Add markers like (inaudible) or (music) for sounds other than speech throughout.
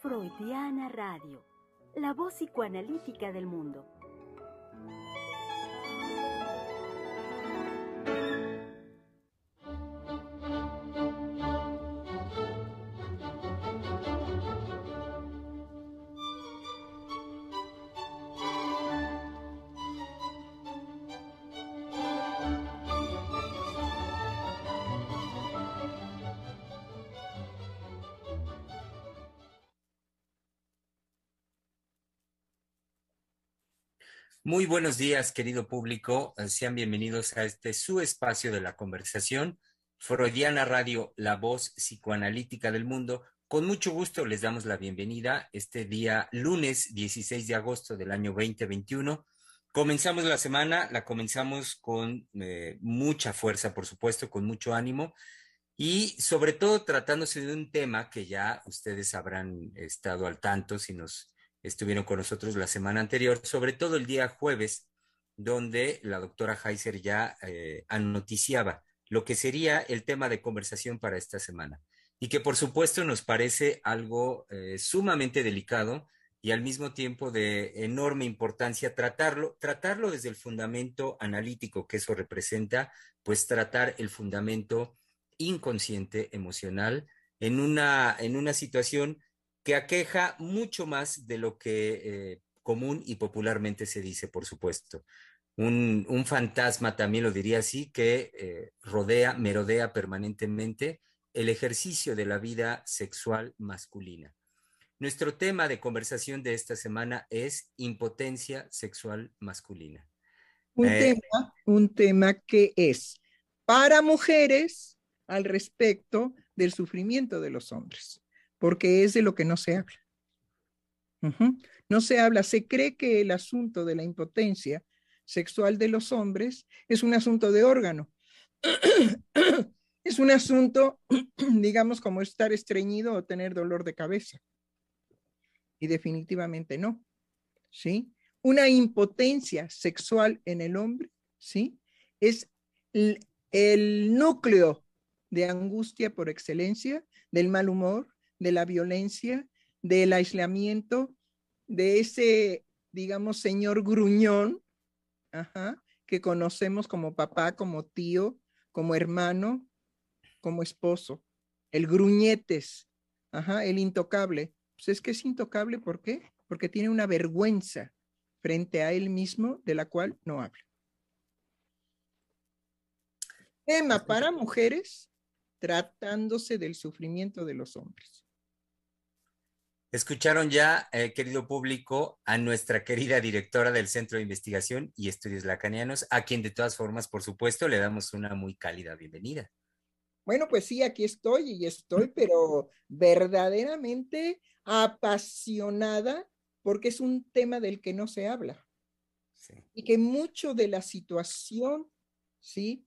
Freudiana Radio, la voz psicoanalítica del mundo. Muy buenos días, querido público. Eh, sean bienvenidos a este su espacio de la conversación, Freudiana Radio, la voz psicoanalítica del mundo. Con mucho gusto les damos la bienvenida este día lunes 16 de agosto del año 2021. Comenzamos la semana, la comenzamos con eh, mucha fuerza, por supuesto, con mucho ánimo y sobre todo tratándose de un tema que ya ustedes habrán estado al tanto si nos estuvieron con nosotros la semana anterior, sobre todo el día jueves, donde la doctora Heiser ya eh, anoticiaba lo que sería el tema de conversación para esta semana. Y que por supuesto nos parece algo eh, sumamente delicado y al mismo tiempo de enorme importancia tratarlo, tratarlo desde el fundamento analítico que eso representa, pues tratar el fundamento inconsciente emocional en una, en una situación que aqueja mucho más de lo que eh, común y popularmente se dice, por supuesto. Un, fantasma, también lo diría así, que eh, rodea, merodea permanentemente el ejercicio de la vida sexual masculina. Nuestro tema de conversación de esta semana es impotencia sexual masculina. Un, eh, tema, un tema que es para mujeres al respecto del sufrimiento de los hombres porque es de lo que no se habla. No se habla, se cree que el asunto de la impotencia sexual de los hombres es un asunto de órgano. es un asunto, digamos, como estar estreñido o tener dolor de cabeza. Y definitivamente no. ¿Sí? Una impotencia sexual en el hombre, ¿sí? Es el núcleo de angustia por excelencia, del mal humor, de la violencia, del aislamiento, de ese, digamos, señor gruñón, que conocemos como papá, como tío, como hermano, como esposo. El gruñetes, el intocable. Pues es que es intocable, ¿por qué? Porque tiene una vergüenza frente a él mismo de la cual no habla. Tema para mujeres tratándose del sufrimiento de los hombres. Escucharon ya, eh, querido público, a nuestra querida directora del Centro de Investigación y Estudios Lacanianos, a quien de todas formas, por supuesto, le damos una muy cálida bienvenida. Bueno, pues sí, aquí estoy y estoy, (laughs) pero verdaderamente apasionada porque es un tema del que no se habla. Y que mucho de la situación, ¿sí?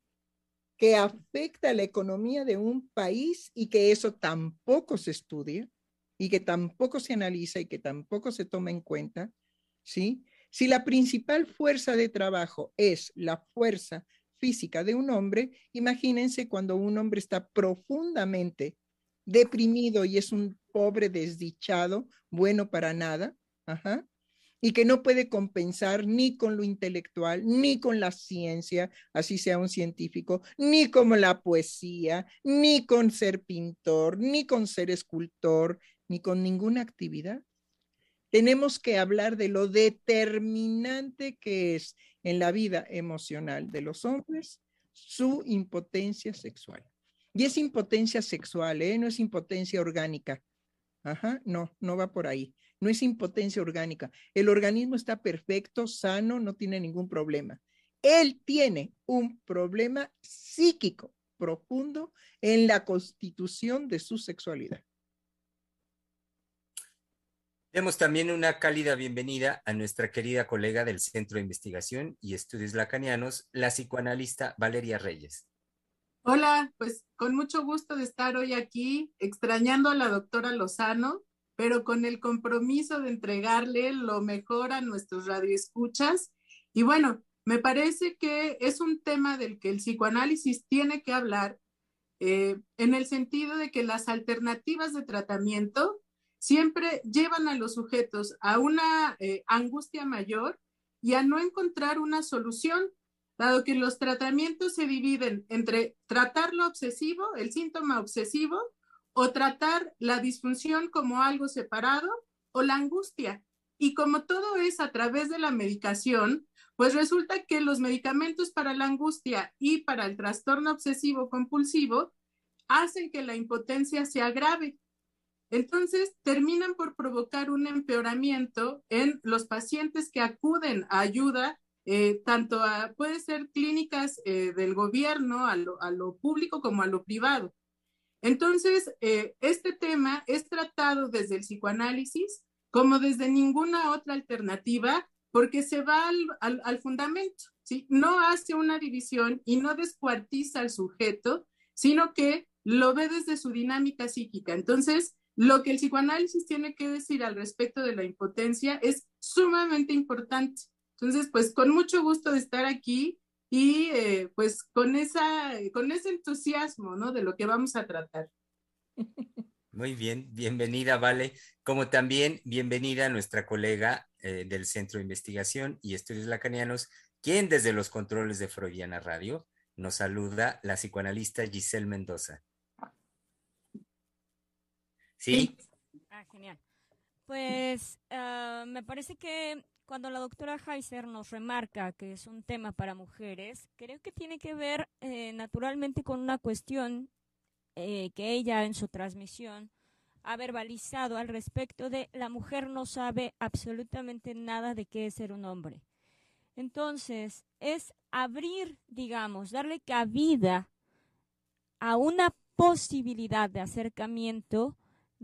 Que afecta a la economía de un país y que eso tampoco se estudia, y que tampoco se analiza y que tampoco se toma en cuenta, ¿sí? Si la principal fuerza de trabajo es la fuerza física de un hombre, imagínense cuando un hombre está profundamente deprimido y es un pobre desdichado, bueno para nada, y que no puede compensar ni con lo intelectual, ni con la ciencia, así sea un científico, ni con la poesía, ni con ser pintor, ni con ser escultor, ni con ninguna actividad. Tenemos que hablar de lo determinante que es en la vida emocional de los hombres su impotencia sexual. Y es impotencia sexual, ¿eh? no es impotencia orgánica. Ajá, no, no va por ahí. No es impotencia orgánica. El organismo está perfecto, sano, no tiene ningún problema. Él tiene un problema psíquico profundo en la constitución de su sexualidad. Demos también una cálida bienvenida a nuestra querida colega del Centro de Investigación y Estudios Lacanianos, la psicoanalista Valeria Reyes. Hola, pues con mucho gusto de estar hoy aquí, extrañando a la doctora Lozano, pero con el compromiso de entregarle lo mejor a nuestros radioescuchas. Y bueno, me parece que es un tema del que el psicoanálisis tiene que hablar eh, en el sentido de que las alternativas de tratamiento siempre llevan a los sujetos a una eh, angustia mayor y a no encontrar una solución, dado que los tratamientos se dividen entre tratar lo obsesivo, el síntoma obsesivo, o tratar la disfunción como algo separado, o la angustia. Y como todo es a través de la medicación, pues resulta que los medicamentos para la angustia y para el trastorno obsesivo compulsivo hacen que la impotencia se agrave. Entonces, terminan por provocar un empeoramiento en los pacientes que acuden a ayuda, eh, tanto a, puede ser clínicas eh, del gobierno, a lo, público como a lo privado. Entonces, eh, este tema es tratado desde el psicoanálisis como desde ninguna otra alternativa, porque se va al, fundamento, ¿sí? No hace una división y no descuartiza al sujeto, sino que lo ve desde su dinámica psíquica. Entonces, lo que el psicoanálisis tiene que decir al respecto de la impotencia es sumamente importante. Entonces, pues con mucho gusto de estar aquí y eh, pues con, esa, con ese entusiasmo, ¿no? De lo que vamos a tratar. Muy bien, bienvenida, Vale. Como también bienvenida a nuestra colega eh, del Centro de Investigación y Estudios Lacanianos, quien desde los controles de Freudiana Radio nos saluda la psicoanalista Giselle Mendoza. Sí. Ah, genial. Pues ah, me parece que cuando la doctora Heiser nos remarca que es un tema para mujeres, creo que tiene que ver eh, naturalmente con una cuestión eh, que ella en su transmisión ha verbalizado al respecto de la mujer no sabe absolutamente nada de qué es ser un hombre. Entonces, es abrir, digamos, darle cabida a una posibilidad de acercamiento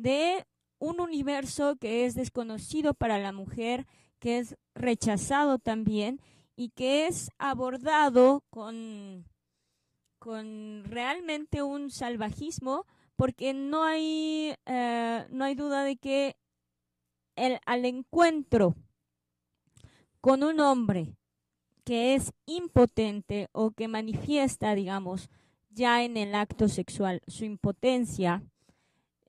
de un universo que es desconocido para la mujer, que es rechazado también y que es abordado con, con realmente un salvajismo, porque no hay, eh, no hay duda de que el, al encuentro con un hombre que es impotente o que manifiesta, digamos, ya en el acto sexual su impotencia,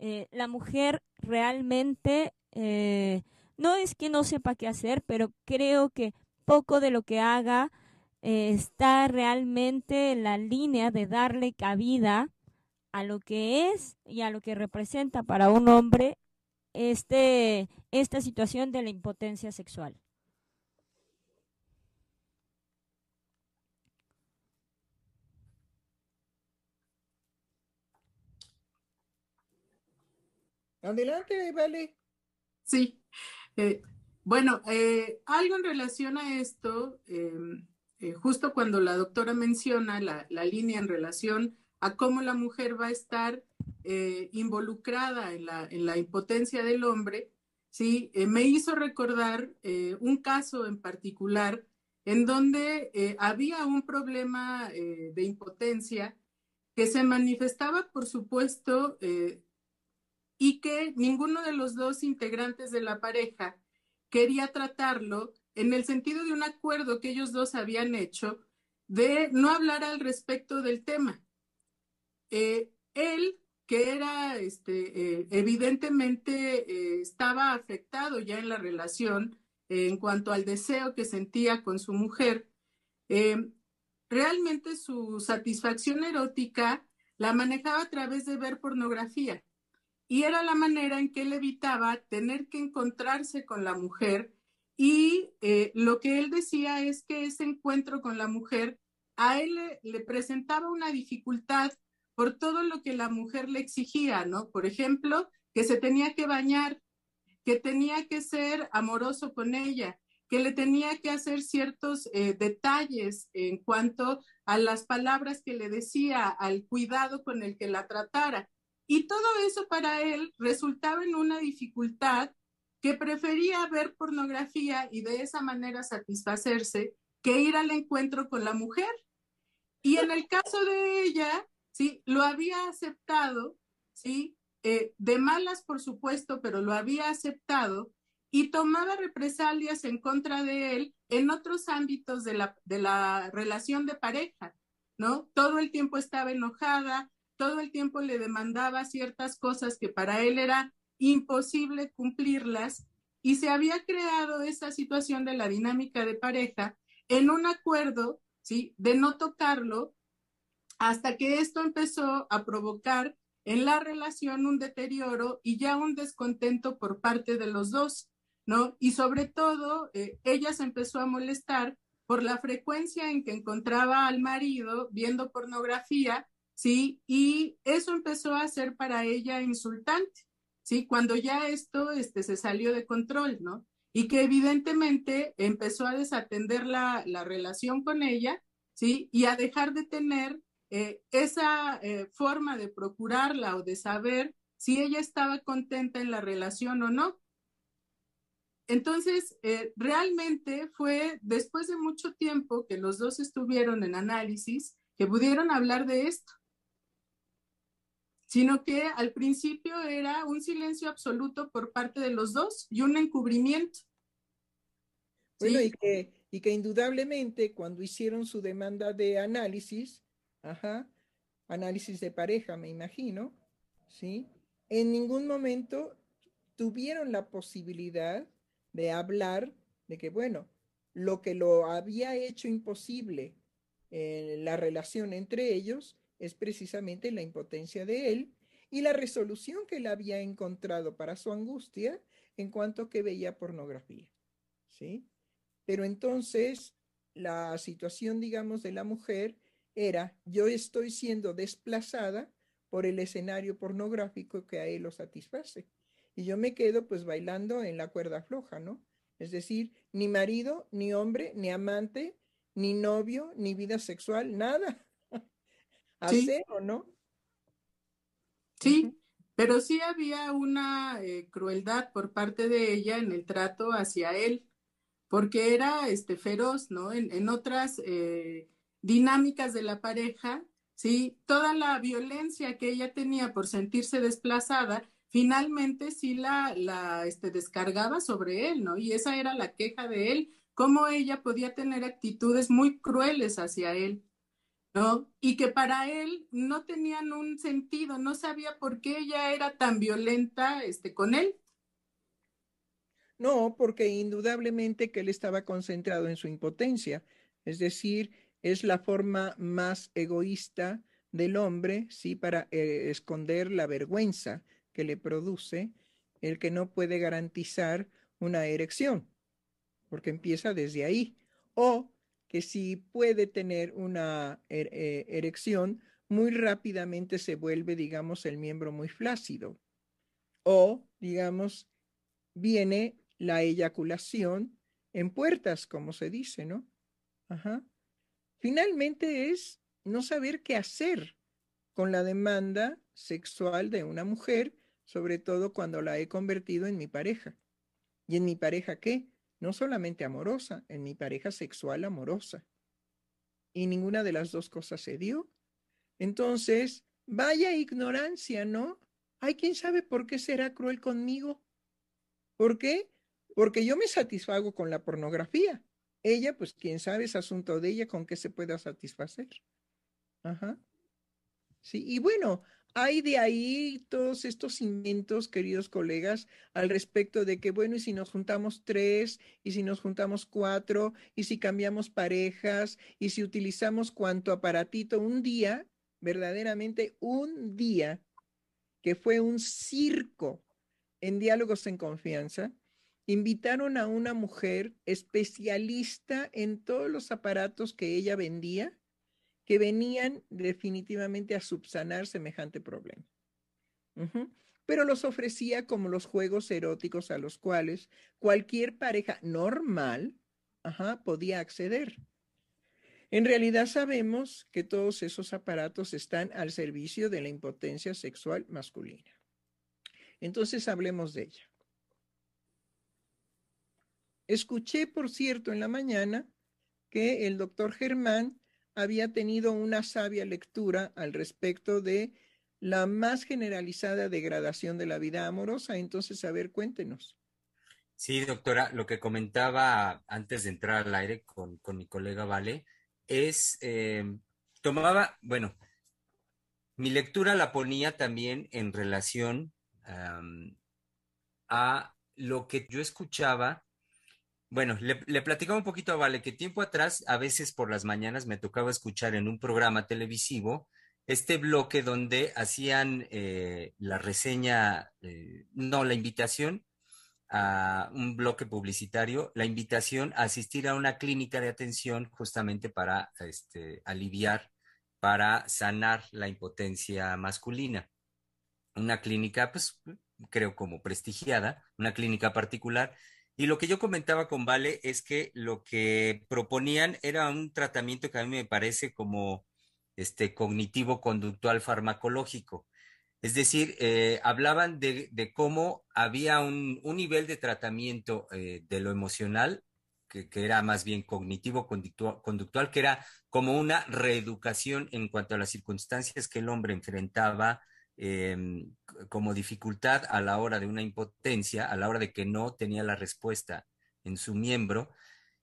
eh, la mujer realmente eh, no es que no sepa qué hacer, pero creo que poco de lo que haga eh, está realmente en la línea de darle cabida a lo que es y a lo que representa para un hombre este, esta situación de la impotencia sexual. Adelante, vale. Sí. Eh, bueno, eh, algo en relación a esto, em, eh, justo cuando la doctora menciona la, línea en relación a cómo la mujer va a estar involucrada en la, en la, impotencia del hombre, sí, me hizo recordar un caso en particular en donde había un problema de impotencia que se manifestaba, por supuesto, y que ninguno de los dos integrantes de la pareja quería tratarlo en el sentido de un acuerdo que ellos dos habían hecho de no hablar al respecto del tema. Eh, él, que era, este, eh, evidentemente eh, estaba afectado ya en la relación en cuanto al deseo que sentía con su mujer, realmente su satisfacción erótica la manejaba a través de ver pornografía. Y era la manera en que él evitaba tener que encontrarse con la mujer y eh, lo que él decía es que ese encuentro con la mujer a él le, presentaba una dificultad por todo lo que la mujer le exigía, ¿no? Por ejemplo, que se tenía que bañar, que tenía que ser amoroso con ella, que le tenía que hacer ciertos eh, detalles en cuanto a las palabras que le decía, al cuidado con el que la tratara. Y todo eso para él resultaba en una dificultad, que prefería ver pornografía y de esa manera satisfacerse que ir al encuentro con la mujer. Y en el caso de ella, sí, lo había aceptado, sí, eh, de malas por supuesto, pero lo había aceptado y tomaba represalias en contra de él en otros ámbitos de la, de la relación de pareja, ¿no? Todo el tiempo estaba enojada, todo el tiempo le demandaba ciertas cosas que para él era imposible cumplirlas y se había creado esa situación de la dinámica de pareja en un acuerdo, ¿sí? De no tocarlo hasta que esto empezó a provocar en la relación un deterioro y ya un descontento por parte de los dos, ¿no? Y sobre todo, eh, ella se empezó a molestar por la frecuencia en que encontraba al marido viendo pornografía, ¿sí? Y eso empezó a ser para ella insultante, ¿sí? Cuando ya esto este, se salió de control, ¿no? Y que evidentemente empezó a desatender la, la relación con ella, ¿sí? Y a dejar de tener eh, esa eh, forma de procurarla o de saber si ella estaba contenta en la relación o no. Entonces, eh, realmente fue después de mucho tiempo que los dos estuvieron en análisis que pudieron hablar de esto, sino que al principio era un silencio absoluto por parte de los dos y un encubrimiento. Bueno, y, que, y que indudablemente cuando hicieron su demanda de análisis, Ajá. Análisis de pareja, me imagino. ¿Sí? En ningún momento tuvieron la posibilidad de hablar de que, bueno, lo que lo había hecho imposible en la relación entre ellos es precisamente la impotencia de él y la resolución que él había encontrado para su angustia en cuanto que veía pornografía. ¿Sí? Pero entonces la situación, digamos, de la mujer era yo estoy siendo desplazada por el escenario pornográfico que a él lo satisface. Y yo me quedo pues bailando en la cuerda floja, ¿no? Es decir, ni marido, ni hombre, ni amante, ni novio, ni vida sexual, nada. Hacer o ¿no? Sí, pero sí había una eh, crueldad por parte de ella en el trato hacia él, porque era este feroz, ¿no? En, en otras eh, dinámicas de la pareja, ¿sí? Toda la violencia que ella tenía por sentirse desplazada, finalmente sí la, la este, descargaba sobre él, ¿no? Y esa era la queja de él, cómo ella podía tener actitudes muy crueles hacia él, ¿no? Y que para él no tenían un sentido, no sabía por qué ella era tan violenta este, con él. No, porque indudablemente que él estaba concentrado en su impotencia, es decir, es la forma más egoísta del hombre, sí, para eh, esconder la vergüenza que le produce el que no puede garantizar una erección, porque empieza desde ahí. O que si puede tener una er, eh, erección, muy rápidamente se vuelve, digamos, el miembro muy flácido. O, digamos, viene la eyaculación en puertas, como se dice, ¿no? Ajá. Finalmente es no saber qué hacer con la demanda sexual de una mujer, sobre todo cuando la he convertido en mi pareja. ¿Y en mi pareja qué? No solamente amorosa, en mi pareja sexual amorosa. Y ninguna de las dos cosas se dio. Entonces, vaya ignorancia, ¿no? Hay quien sabe por qué será cruel conmigo. ¿Por qué? Porque yo me satisfago con la pornografía. Ella, pues quién sabe, es asunto de ella con qué se pueda satisfacer. Ajá. Sí, y bueno, hay de ahí todos estos inventos, queridos colegas, al respecto de que, bueno, y si nos juntamos tres, y si nos juntamos cuatro, y si cambiamos parejas, y si utilizamos cuanto aparatito un día, verdaderamente un día, que fue un circo en diálogos en confianza, invitaron a una mujer especialista en todos los aparatos que ella vendía, que venían definitivamente a subsanar semejante problema. Pero los ofrecía como los juegos eróticos a los cuales cualquier pareja normal podía acceder. En realidad sabemos que todos esos aparatos están al servicio de la impotencia sexual masculina. Entonces hablemos de ella. Escuché, por cierto, en la mañana que el doctor Germán había tenido una sabia lectura al respecto de la más generalizada degradación de la vida amorosa. Entonces, a ver, cuéntenos. Sí, doctora, lo que comentaba antes de entrar al aire con, mi colega Vale es, eh, tomaba, bueno, mi lectura la ponía también en relación a lo que yo escuchaba. Bueno, le, platicaba un poquito a Vale que tiempo atrás, a veces por las mañanas, me tocaba escuchar en un programa televisivo este bloque donde hacían eh, la reseña, eh, no, la invitación a un bloque publicitario, la invitación a asistir a una clínica de atención justamente para este, aliviar, para sanar la impotencia masculina. Una clínica, pues creo como prestigiada, una clínica particular. Y lo que yo comentaba con Vale es que lo que proponían era un tratamiento que a mí me parece como este cognitivo conductual farmacológico. Es decir, eh, hablaban de, cómo había un, nivel de tratamiento eh, de lo emocional, que, era más bien cognitivo conductual, que era como una reeducación en cuanto a las circunstancias que el hombre enfrentaba em, como dificultad a la hora de una impotencia, a la hora de que no tenía la respuesta en su miembro,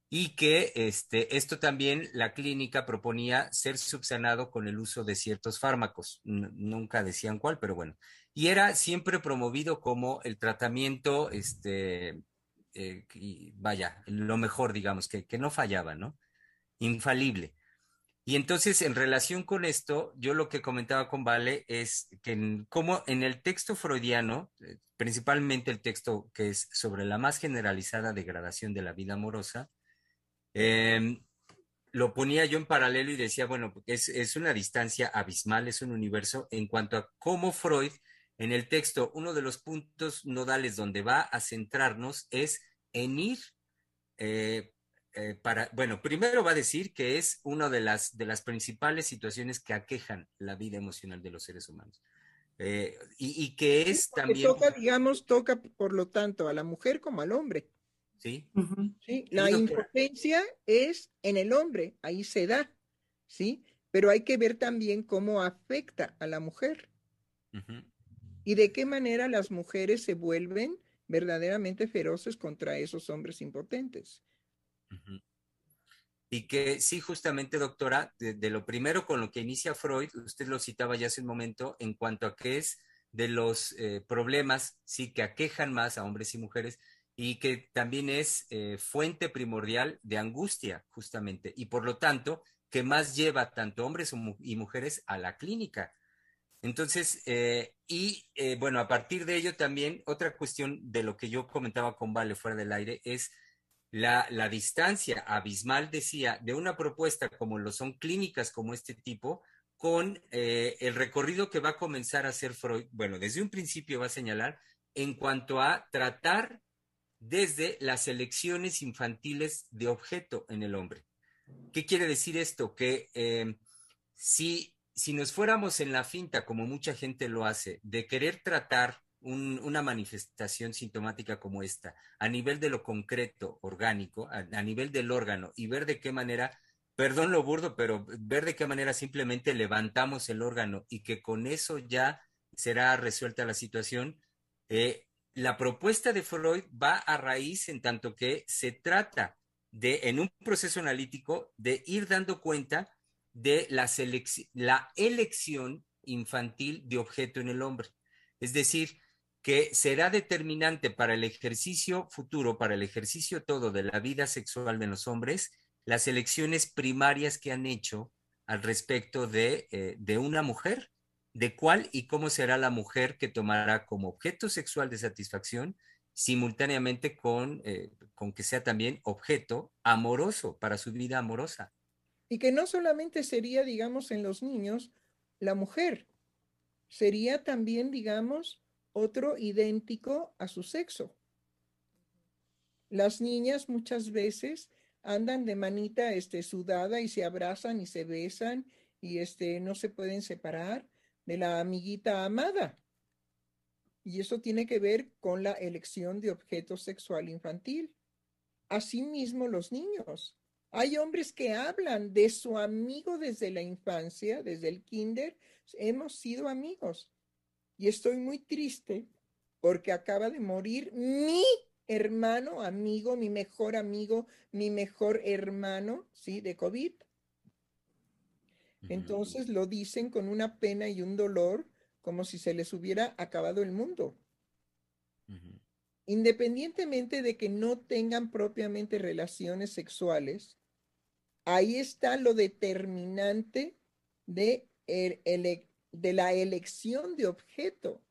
y que este, esto también la clínica proponía ser subsanado con el uso de ciertos fármacos. nunca decían cuál, pero bueno. Y era siempre promovido como el tratamiento, este, eh, vaya, lo mejor, digamos, que, que no fallaba, ¿no? Infalible. Y entonces, en relación con esto, yo lo que comentaba con Vale es que como en el texto freudiano, eh, principalmente el texto que es sobre la más generalizada degradación de la vida amorosa, Em, lo ponía yo en paralelo y decía, bueno, es, es una distancia abismal, es un universo en cuanto a cómo Freud, en el texto, uno de los puntos nodales donde va a centrarnos es en ir eh, eh, para, bueno, primero va a decir que es una de las, de las principales situaciones que aquejan la vida emocional de los seres humanos. Eh, y, y, que es también... Toca, digamos, toca, por lo tanto, a la mujer como al hombre. ¿sí? ¿Sí? La impotencia es en el hombre, ahí se da, ¿sí? Pero hay que ver también cómo afecta a la mujer y de qué manera las mujeres se vuelven verdaderamente feroces contra esos hombres impotentes. Y que sí, justamente, doctora, de, lo primero con lo que inicia Freud, usted lo citaba ya hace un momento, en cuanto a qué es de los eh, problemas, sí, que aquejan más a hombres y mujeres, y que también es eh, fuente primordial de angustia, justamente, y por lo tanto, que más lleva tanto hombres y mujeres a la clínica. Entonces, eh, y bueno, a partir de ello también, otra cuestión de lo que yo comentaba con Vale fuera del aire es la, la distancia abismal, decía, de una propuesta como lo son clínicas como este tipo, con el recorrido que va a comenzar a hacer Freud, bueno, desde un principio va a señalar en cuanto a tratar desde las elecciones infantiles de objeto en el hombre. ¿Qué quiere decir esto? Que eh, si, si nos fuéramos en la finta, como mucha gente lo hace, de querer tratar una manifestación sintomática como esta a nivel de lo concreto, orgánico, a, nivel del órgano y ver de qué manera, perdón lo burdo, pero ver de qué manera simplemente levantamos el órgano y que con eso ya será resuelta la situación, eh, la propuesta de Freud va a raíz en tanto que se trata de, en un proceso analítico, de ir dando cuenta de la, la elección infantil de objeto en el hombre. Es decir, que será determinante para el ejercicio futuro, para el ejercicio todo de la vida sexual de los hombres, las elecciones primarias que han hecho al respecto de, eh, de una mujer de cuál y cómo será la mujer que tomará como objeto sexual de satisfacción simultáneamente con, eh, con que sea también objeto amoroso para su vida amorosa. Y que no solamente sería, digamos, en los niños la mujer, sería también, digamos, otro idéntico a su sexo. Las niñas muchas veces andan de manita este, sudada y se abrazan y se besan y este, no se pueden separar de la amiguita amada. Y eso tiene que ver con la elección de objeto sexual infantil. asimismo los niños. Hay hombres que hablan de su amigo desde la infancia, desde el kinder. Hemos sido amigos. Y estoy muy triste porque acaba de morir mi hermano, amigo, mi mejor amigo, mi mejor hermano, ¿sí? De COVID. Entonces lo dicen con una pena y un dolor como si se les hubiera acabado el mundo. Independientemente de que no tengan propiamente relaciones sexuales, ahí está lo determinante de, de la elección de objeto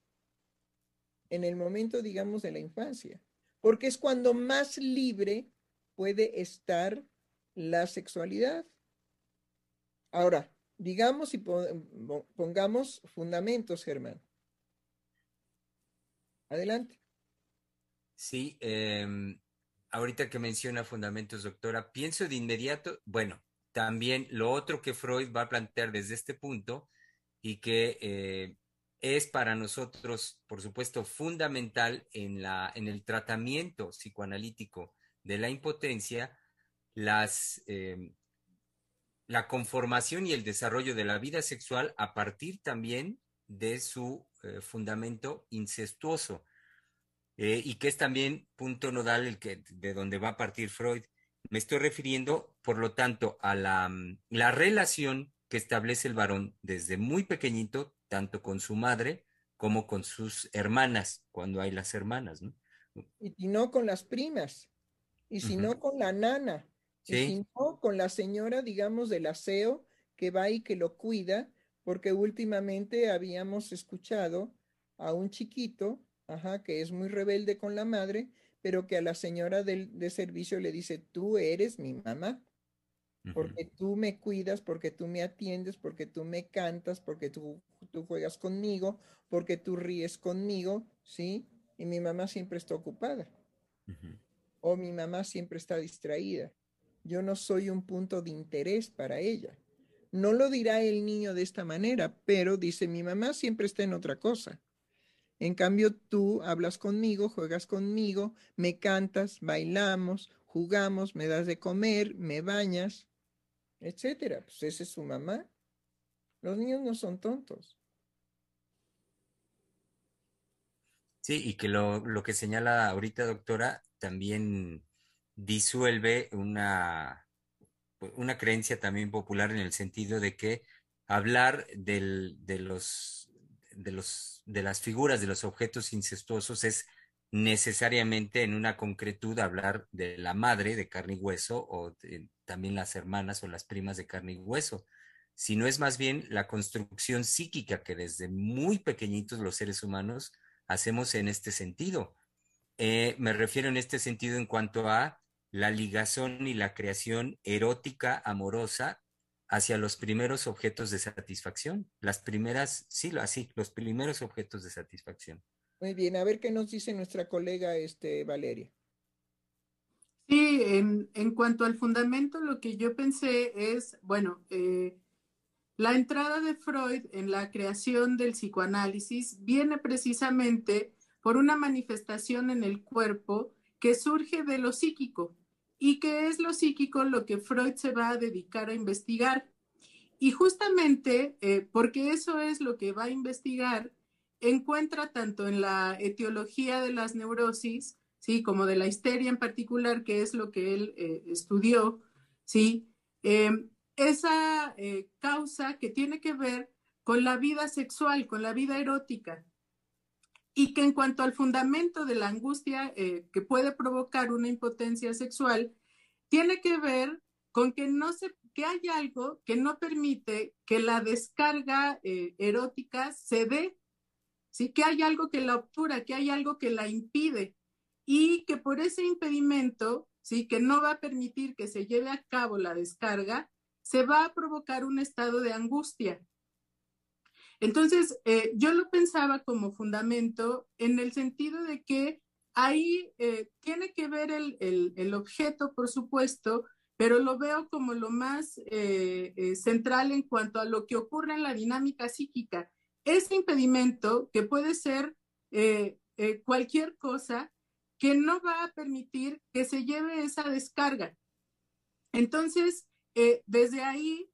en el momento, digamos, de la infancia, porque es cuando más libre puede estar la sexualidad. Ahora, digamos y pongamos fundamentos, Germán. Adelante. Sí, em, ahorita que menciona fundamentos, doctora, pienso de inmediato, bueno, también lo otro que Freud va a plantear desde este punto y que eh, es para nosotros, por supuesto, fundamental en, la, en el tratamiento psicoanalítico de la impotencia, las, em, la conformación y el desarrollo de la vida sexual a partir también de su eh, fundamento incestuoso, eh, y que es también punto nodal el que, de donde va a partir Freud. Me estoy refiriendo, por lo tanto, a la, la relación que establece el varón desde muy pequeñito, tanto con su madre como con sus hermanas, cuando hay las hermanas, ¿no? Y, no con las primas, y si no con la nana, y si no con la señora, digamos, del aseo que va y que lo cuida, porque últimamente habíamos escuchado a un chiquito, ajá, que es muy rebelde con la madre, pero que a la señora del, de servicio le dice, tú eres mi mamá porque tú me cuidas, porque tú me atiendes, porque tú me cantas, porque tú, tú juegas conmigo, porque tú ríes conmigo, ¿sí? Y mi mamá siempre está ocupada. O mi mamá siempre está distraída. Yo no soy un punto de interés para ella. No lo dirá el niño de esta manera, pero dice, mi mamá siempre está en otra cosa. En cambio, tú hablas conmigo, juegas conmigo, me cantas, bailamos, jugamos, me das de comer, me bañas, etcétera. Pues esa es su mamá. Los niños no son tontos. Sí, y que lo, lo que señala ahorita, doctora, también disuelve una, una creencia también popular en el sentido de que hablar del, de, los, de, los, de las figuras de los objetos incestuosos es necesariamente en una concretud hablar de la madre de carne y hueso o también las hermanas o las primas de carne y hueso, sino es más bien la construcción psíquica que desde muy pequeñitos los seres humanos hacemos en este sentido. Eh, me refiero en este sentido en cuanto a la ligación y la creación erótica, amorosa, hacia los primeros objetos de satisfacción, las primeras, sí, así, los primeros objetos de satisfacción. Muy bien, a ver qué nos dice nuestra colega este, Valeria. Sí, en, cuanto al fundamento, lo que yo pensé es, bueno, eh, la entrada de Freud en la creación del psicoanálisis viene precisamente por una manifestación en el cuerpo que surge de lo psíquico y que es lo psíquico lo que Freud se va a dedicar a investigar. Y justamente eh, porque eso es lo que va a investigar, encuentra tanto en la etiología de las neurosis, ¿sí? Como de la histeria en particular, que es lo que él eh, estudió, ¿sí? Em, esa eh, causa que tiene que ver con la vida sexual, con la vida erótica, y que en cuanto al fundamento de la angustia eh, que puede provocar una impotencia sexual, tiene que ver con que no se que hay algo que no permite que la descarga erótica se dé ¿sí? Que hay algo que la obtura, que hay algo que la impide y que por ese impedimento, ¿sí? Que no va a permitir que se lleve a cabo la descarga, se va a provocar un estado de angustia. Entonces, eh, yo lo pensaba como fundamento en el sentido de que ahí eh, tiene que ver el, objeto, por supuesto, pero lo veo como lo más eh, central en cuanto a lo que ocurre en la dinámica psíquica ese impedimento, que puede ser cualquier cosa, que no va a permitir que se lleve esa descarga. Entonces, eh, desde ahí,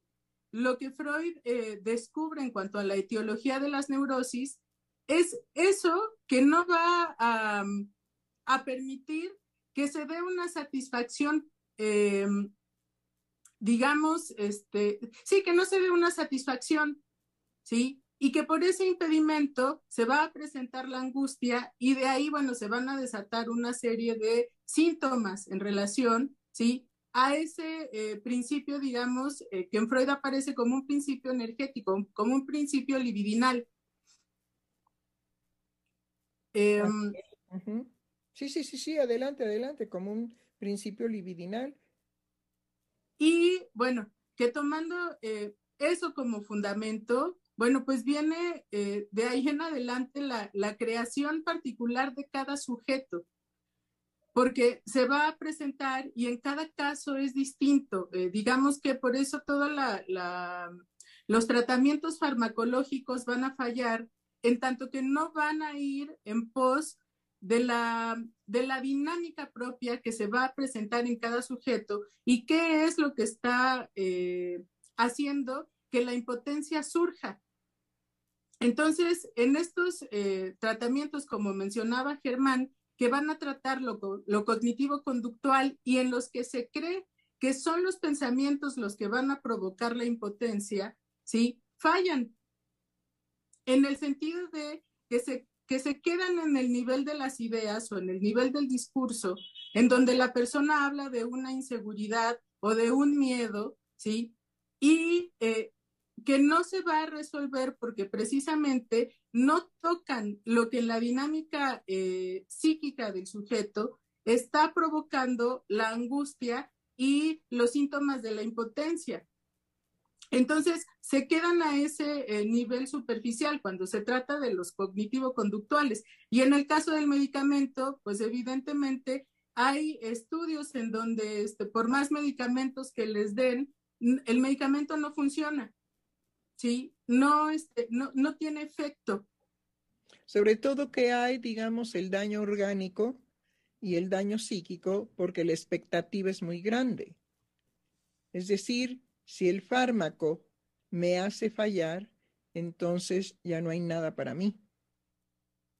lo que Freud eh, descubre en cuanto a la etiología de las neurosis es eso que no va a, a permitir que se dé una satisfacción, eh, digamos, este, sí, que no se dé una satisfacción, ¿sí? Y que por ese impedimento se va a presentar la angustia y de ahí, bueno, se van a desatar una serie de síntomas en relación, ¿sí? A ese eh, principio, digamos, eh, que en Freud aparece como un principio energético, como un principio libidinal. Em, Sí, sí, sí, sí, adelante, adelante, como un principio libidinal. Y bueno, que tomando eh, eso como fundamento, bueno, pues viene eh, de ahí en adelante la, creación particular de cada sujeto, porque se va a presentar y en cada caso es distinto. Eh, digamos que por eso todos los tratamientos farmacológicos van a fallar, en tanto que no van a ir en pos de la, de la dinámica propia que se va a presentar en cada sujeto y qué es lo que está eh, haciendo que la impotencia surja. Entonces, en estos eh, tratamientos, como mencionaba Germán, que van a tratar lo, lo cognitivo-conductual y en los que se cree que son los pensamientos los que van a provocar la impotencia, ¿sí? Fallan. En el sentido de que se que se quedan en el nivel de las ideas o en el nivel del discurso, en donde la persona habla de una inseguridad o de un miedo, ¿sí? Y eh, que no se va a resolver porque precisamente no tocan lo que en la dinámica eh, psíquica del sujeto está provocando la angustia y los síntomas de la impotencia. Entonces, se quedan a ese eh, nivel superficial cuando se trata de los cognitivo-conductuales. Y en el caso del medicamento, pues evidentemente hay estudios en donde este, por más medicamentos que les den, el medicamento no funciona, ¿sí? No, este, no, no tiene efecto. Sobre todo que hay, digamos, el daño orgánico y el daño psíquico porque la expectativa es muy grande. Es decir, si el fármaco me hace fallar, entonces ya no hay nada para mí.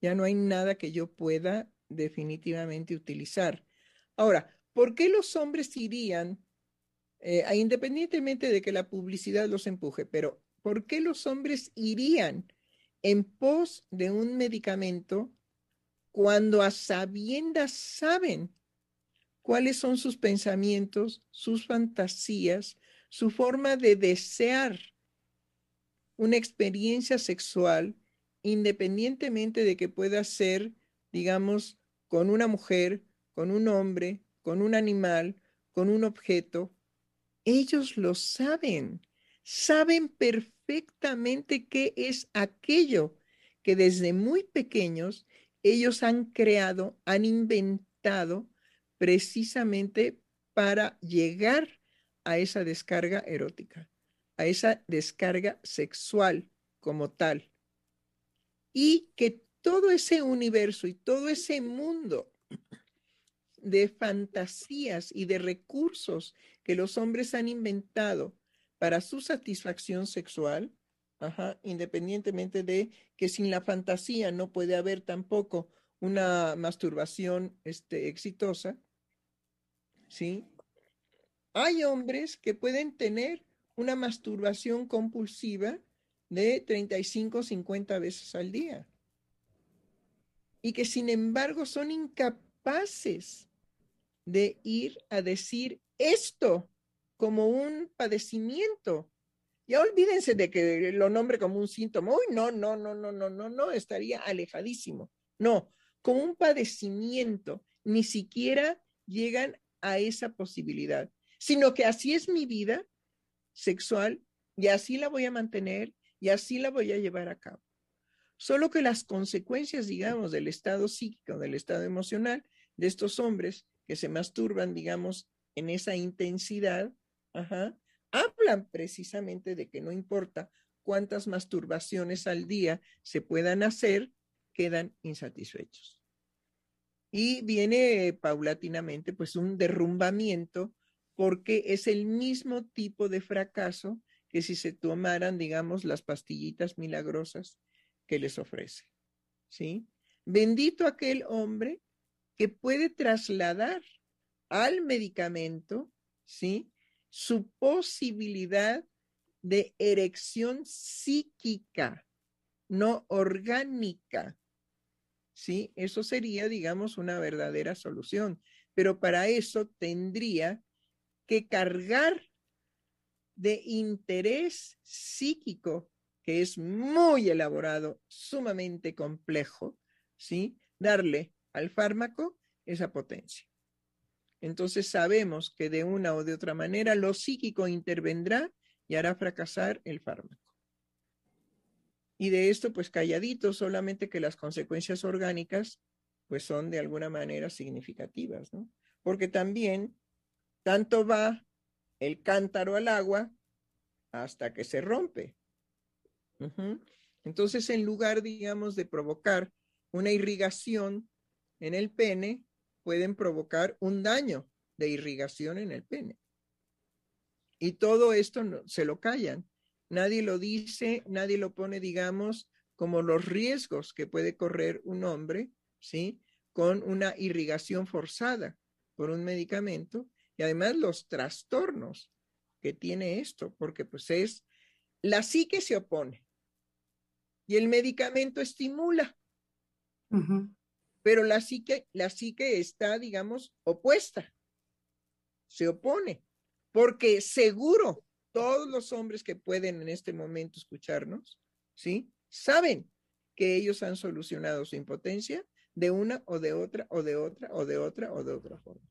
Ya no hay nada que yo pueda definitivamente utilizar. Ahora, ¿por qué los hombres irían, eh, independientemente de que la publicidad los empuje, pero ¿por qué los hombres irían en pos de un medicamento cuando a sabiendas saben cuáles son sus pensamientos, sus fantasías, su forma de desear una experiencia sexual, independientemente de que pueda ser, digamos, con una mujer, con un hombre, con un animal, con un objeto, ellos lo saben, saben perfectamente qué es aquello que desde muy pequeños ellos han creado, han inventado precisamente para llegar a esa descarga erótica, a esa descarga sexual como tal. Y que todo ese universo y todo ese mundo de fantasías y de recursos que los hombres han inventado para su satisfacción sexual, independientemente de que sin la fantasía no puede haber tampoco una masturbación este, exitosa, ¿sí? Hay hombres que pueden tener una masturbación compulsiva de 35 o 50 veces al día y que sin embargo son incapaces de ir a decir esto como un padecimiento. Ya olvídense de que lo nombre como un síntoma. Uy, no, no, no, no, no, no, no, estaría alejadísimo. No, como un padecimiento, ni siquiera llegan a esa posibilidad sino que así es mi vida sexual y así la voy a mantener y así la voy a llevar a cabo. Solo que las consecuencias, digamos, del estado psíquico, del estado emocional de estos hombres que se masturban, digamos, en esa intensidad, hablan precisamente de que no importa cuántas masturbaciones al día se puedan hacer, quedan insatisfechos. Y viene paulatinamente pues un derrumbamiento porque es el mismo tipo de fracaso que si se tomaran, digamos, las pastillitas milagrosas que les ofrece. ¿Sí? Bendito aquel hombre que puede trasladar al medicamento, ¿sí? Su posibilidad de erección psíquica, no orgánica. ¿Sí? Eso sería, digamos, una verdadera solución. Pero para eso tendría que cargar de interés psíquico, que es muy elaborado, sumamente complejo, ¿sí? Darle al fármaco esa potencia. Entonces sabemos que de una o de otra manera lo psíquico intervendrá y hará fracasar el fármaco. Y de esto, pues calladito, solamente que las consecuencias orgánicas, pues son de alguna manera significativas, ¿no? Porque también tanto va el cántaro al agua hasta que se rompe. Entonces, en lugar, digamos, de provocar una irrigación en el pene, pueden provocar un daño de irrigación en el pene. Y todo esto se lo callan. Nadie lo dice, nadie lo pone, digamos, como los riesgos que puede correr un hombre, ¿sí? Con una irrigación forzada por un medicamento y además los trastornos que tiene esto, porque pues es, la psique se opone y el medicamento estimula, pero la psique, la está, digamos, opuesta, se opone, porque seguro todos los hombres que pueden en este momento escucharnos, ¿sí? Saben que ellos han solucionado su impotencia de una o de otra o de otra o de otra o de otra forma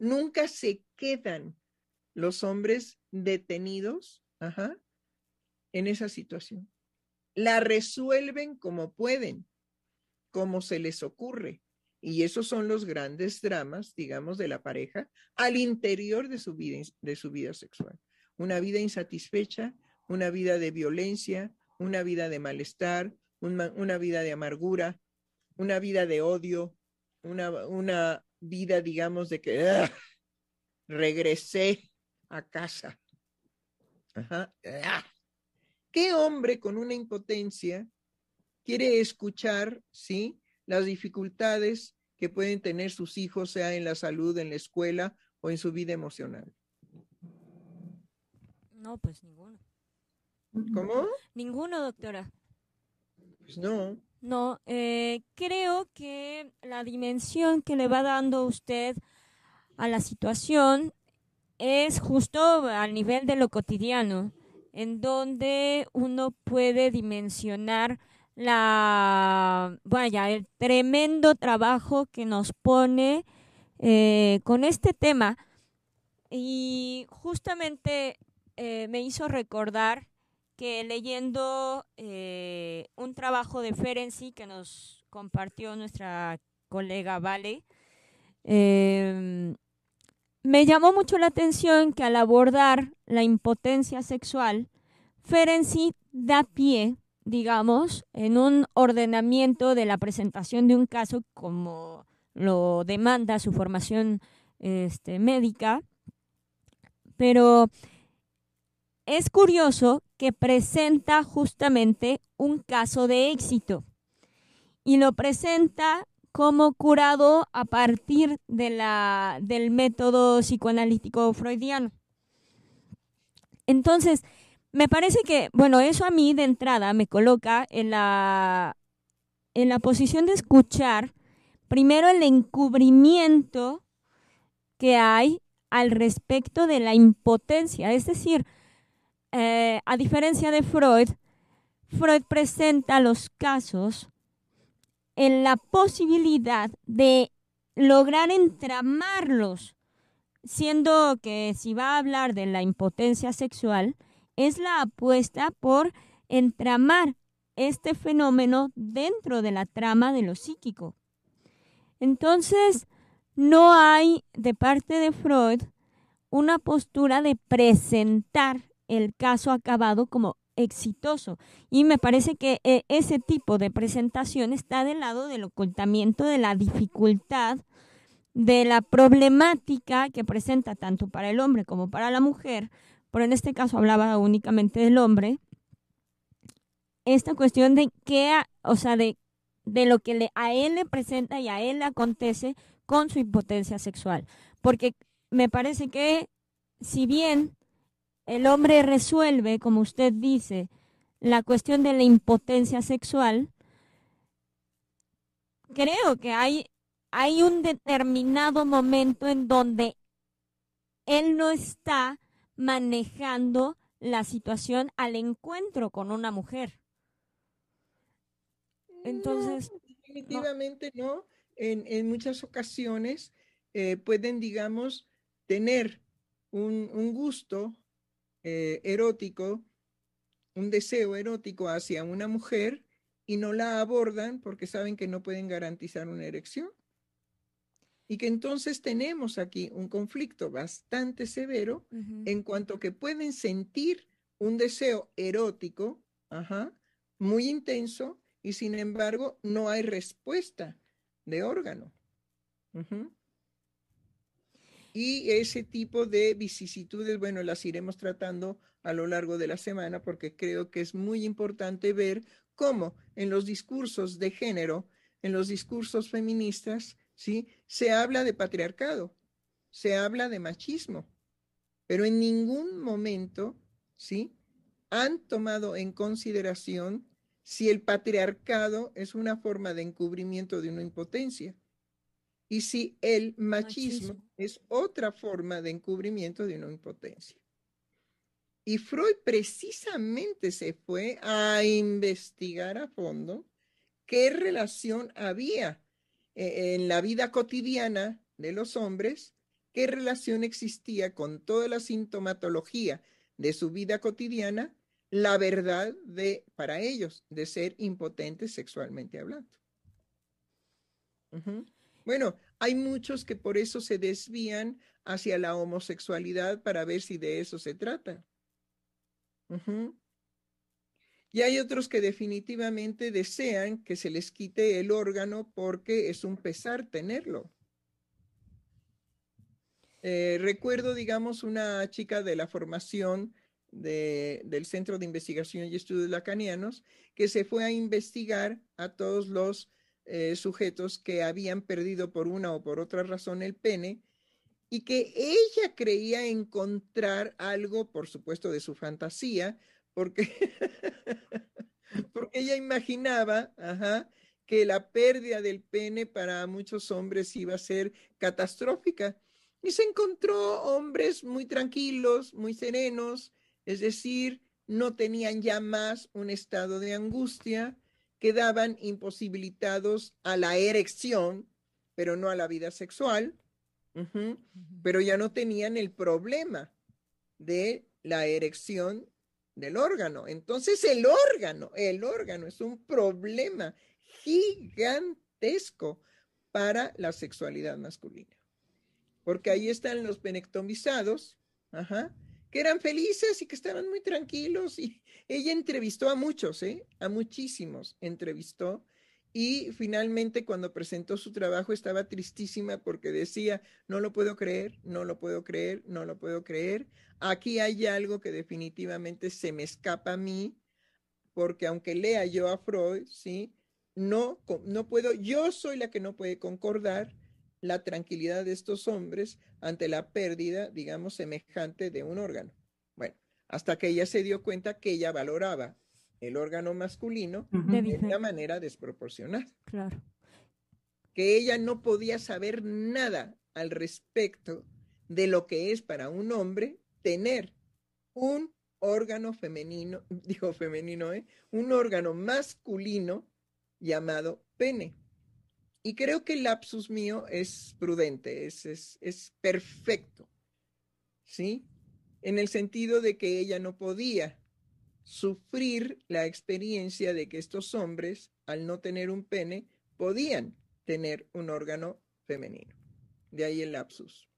nunca se quedan los hombres detenidos en esa situación. La resuelven como pueden, como se les ocurre. Y esos son los grandes dramas, digamos, de la pareja al interior de su vida, de su vida sexual. Una vida insatisfecha, una vida de violencia, una vida de malestar, una, vida de amargura, una vida de odio, una, una vida, digamos, de que ah, regresé a casa. Ajá. Ah. ¿Qué hombre con una impotencia quiere escuchar, sí, las dificultades que pueden tener sus hijos, sea en la salud, en la escuela o en su vida emocional? No, pues ninguno. ¿Cómo? Ninguno, doctora. Pues no. No, eh, creo que la dimensión que le va dando usted a la situación es justo al nivel de lo cotidiano, en donde uno puede dimensionar la, vaya, el tremendo trabajo que nos pone eh, con este tema. Y justamente eh, me hizo recordar que leyendo eh, un trabajo de Ferenczi que nos compartió nuestra colega Vale, em, me llamó mucho la atención que al abordar la impotencia sexual, Ferenczi da pie, digamos, en un ordenamiento de la presentación de un caso como lo demanda su formación este, médica, pero es curioso que presenta justamente un caso de éxito y lo presenta como curado a partir de la, del método psicoanalítico freudiano. Entonces, me parece que, bueno, eso a mí de entrada me coloca en la, en la posición de escuchar primero el encubrimiento que hay al respecto de la impotencia, es decir, eh, a diferencia de Freud, Freud presenta los casos en la posibilidad de lograr entramarlos, siendo que si va a hablar de la impotencia sexual, es la apuesta por entramar este fenómeno dentro de la trama de lo psíquico. Entonces, no hay de parte de Freud una postura de presentar el caso acabado como exitoso. Y me parece que eh, ese tipo de presentación está del lado del ocultamiento de la dificultad, de la problemática que presenta tanto para el hombre como para la mujer, pero en este caso hablaba únicamente del hombre, esta cuestión de qué, o sea, de, de lo que le, a él le presenta y a él le acontece con su impotencia sexual. Porque me parece que si bien el hombre resuelve, como usted dice, la cuestión de la impotencia sexual, creo que hay, hay un determinado momento en donde él no está manejando la situación al encuentro con una mujer. Entonces. definitivamente no. En, muchas ocasiones eh, pueden, digamos, tener un, gusto eh, erótico, un deseo erótico hacia una mujer y no la abordan porque saben que no pueden garantizar una erección. Y que entonces tenemos aquí un conflicto bastante severo en cuanto que pueden sentir un deseo erótico, muy intenso, y sin embargo no hay respuesta de órgano. Y ese tipo de vicisitudes, bueno, las iremos tratando a lo largo de la semana porque creo que es muy importante ver cómo en los discursos de género, en los discursos feministas, ¿sí? Se habla de patriarcado, se habla de machismo, pero en ningún momento, ¿sí? Han tomado en consideración si el patriarcado es una forma de encubrimiento de una impotencia y si el machismo, es otra forma de encubrimiento de una impotencia. Y Freud precisamente se fue a investigar a fondo qué relación había eh, en la vida cotidiana de los hombres, qué relación existía con toda la sintomatología de su vida cotidiana la verdad de, para ellos, de ser impotentes sexualmente hablando. Bueno, hay muchos que por eso se desvían hacia la homosexualidad para ver si de eso se trata. Y hay otros que definitivamente desean que se les quite el órgano porque es un pesar tenerlo. Eh, recuerdo, digamos, una chica de la formación del Centro de Investigación y Estudios Lacanianos, que se fue a investigar a todos los eh, sujetos que habían perdido por una o por otra razón el pene y que ella creía encontrar algo, por supuesto, de su fantasía, porque, (laughs) porque ella imaginaba que la pérdida del pene para muchos hombres iba a ser catastrófica. Y se encontró hombres muy tranquilos, muy serenos, es decir, no tenían ya más un estado de angustia, quedaban imposibilitados a la erección, pero no a la vida sexual, pero ya no tenían el problema de la erección del órgano. Entonces el órgano, el órgano es un problema gigantesco para la sexualidad masculina. Porque ahí están los penectomizados, ajá, que eran felices y que estaban muy tranquilos. Y ella entrevistó a muchos, ¿eh? a muchísimos entrevistó. Y finalmente cuando presentó su trabajo estaba tristísima porque decía, no lo puedo creer, no lo puedo creer, no lo puedo creer. Aquí hay algo que definitivamente se me escapa a mí, porque aunque lea yo a Freud, ¿sí? No, no puedo, yo soy la que no puede concordar la tranquilidad de estos hombres ante la pérdida, digamos, semejante de un órgano. Bueno, hasta que ella se dio cuenta que ella valoraba el órgano masculino de una manera desproporcionada. Claro. Que ella no podía saber nada al respecto de lo que es para un hombre tener un órgano femenino, (laughs) digo femenino, ¿eh? un órgano masculino llamado pene. Y creo que el lapsus mío es prudente, es, es, perfecto, ¿sí? En el sentido de que ella no podía sufrir la experiencia de que estos hombres, al no tener un pene, podían tener un órgano femenino. De ahí el lapsus.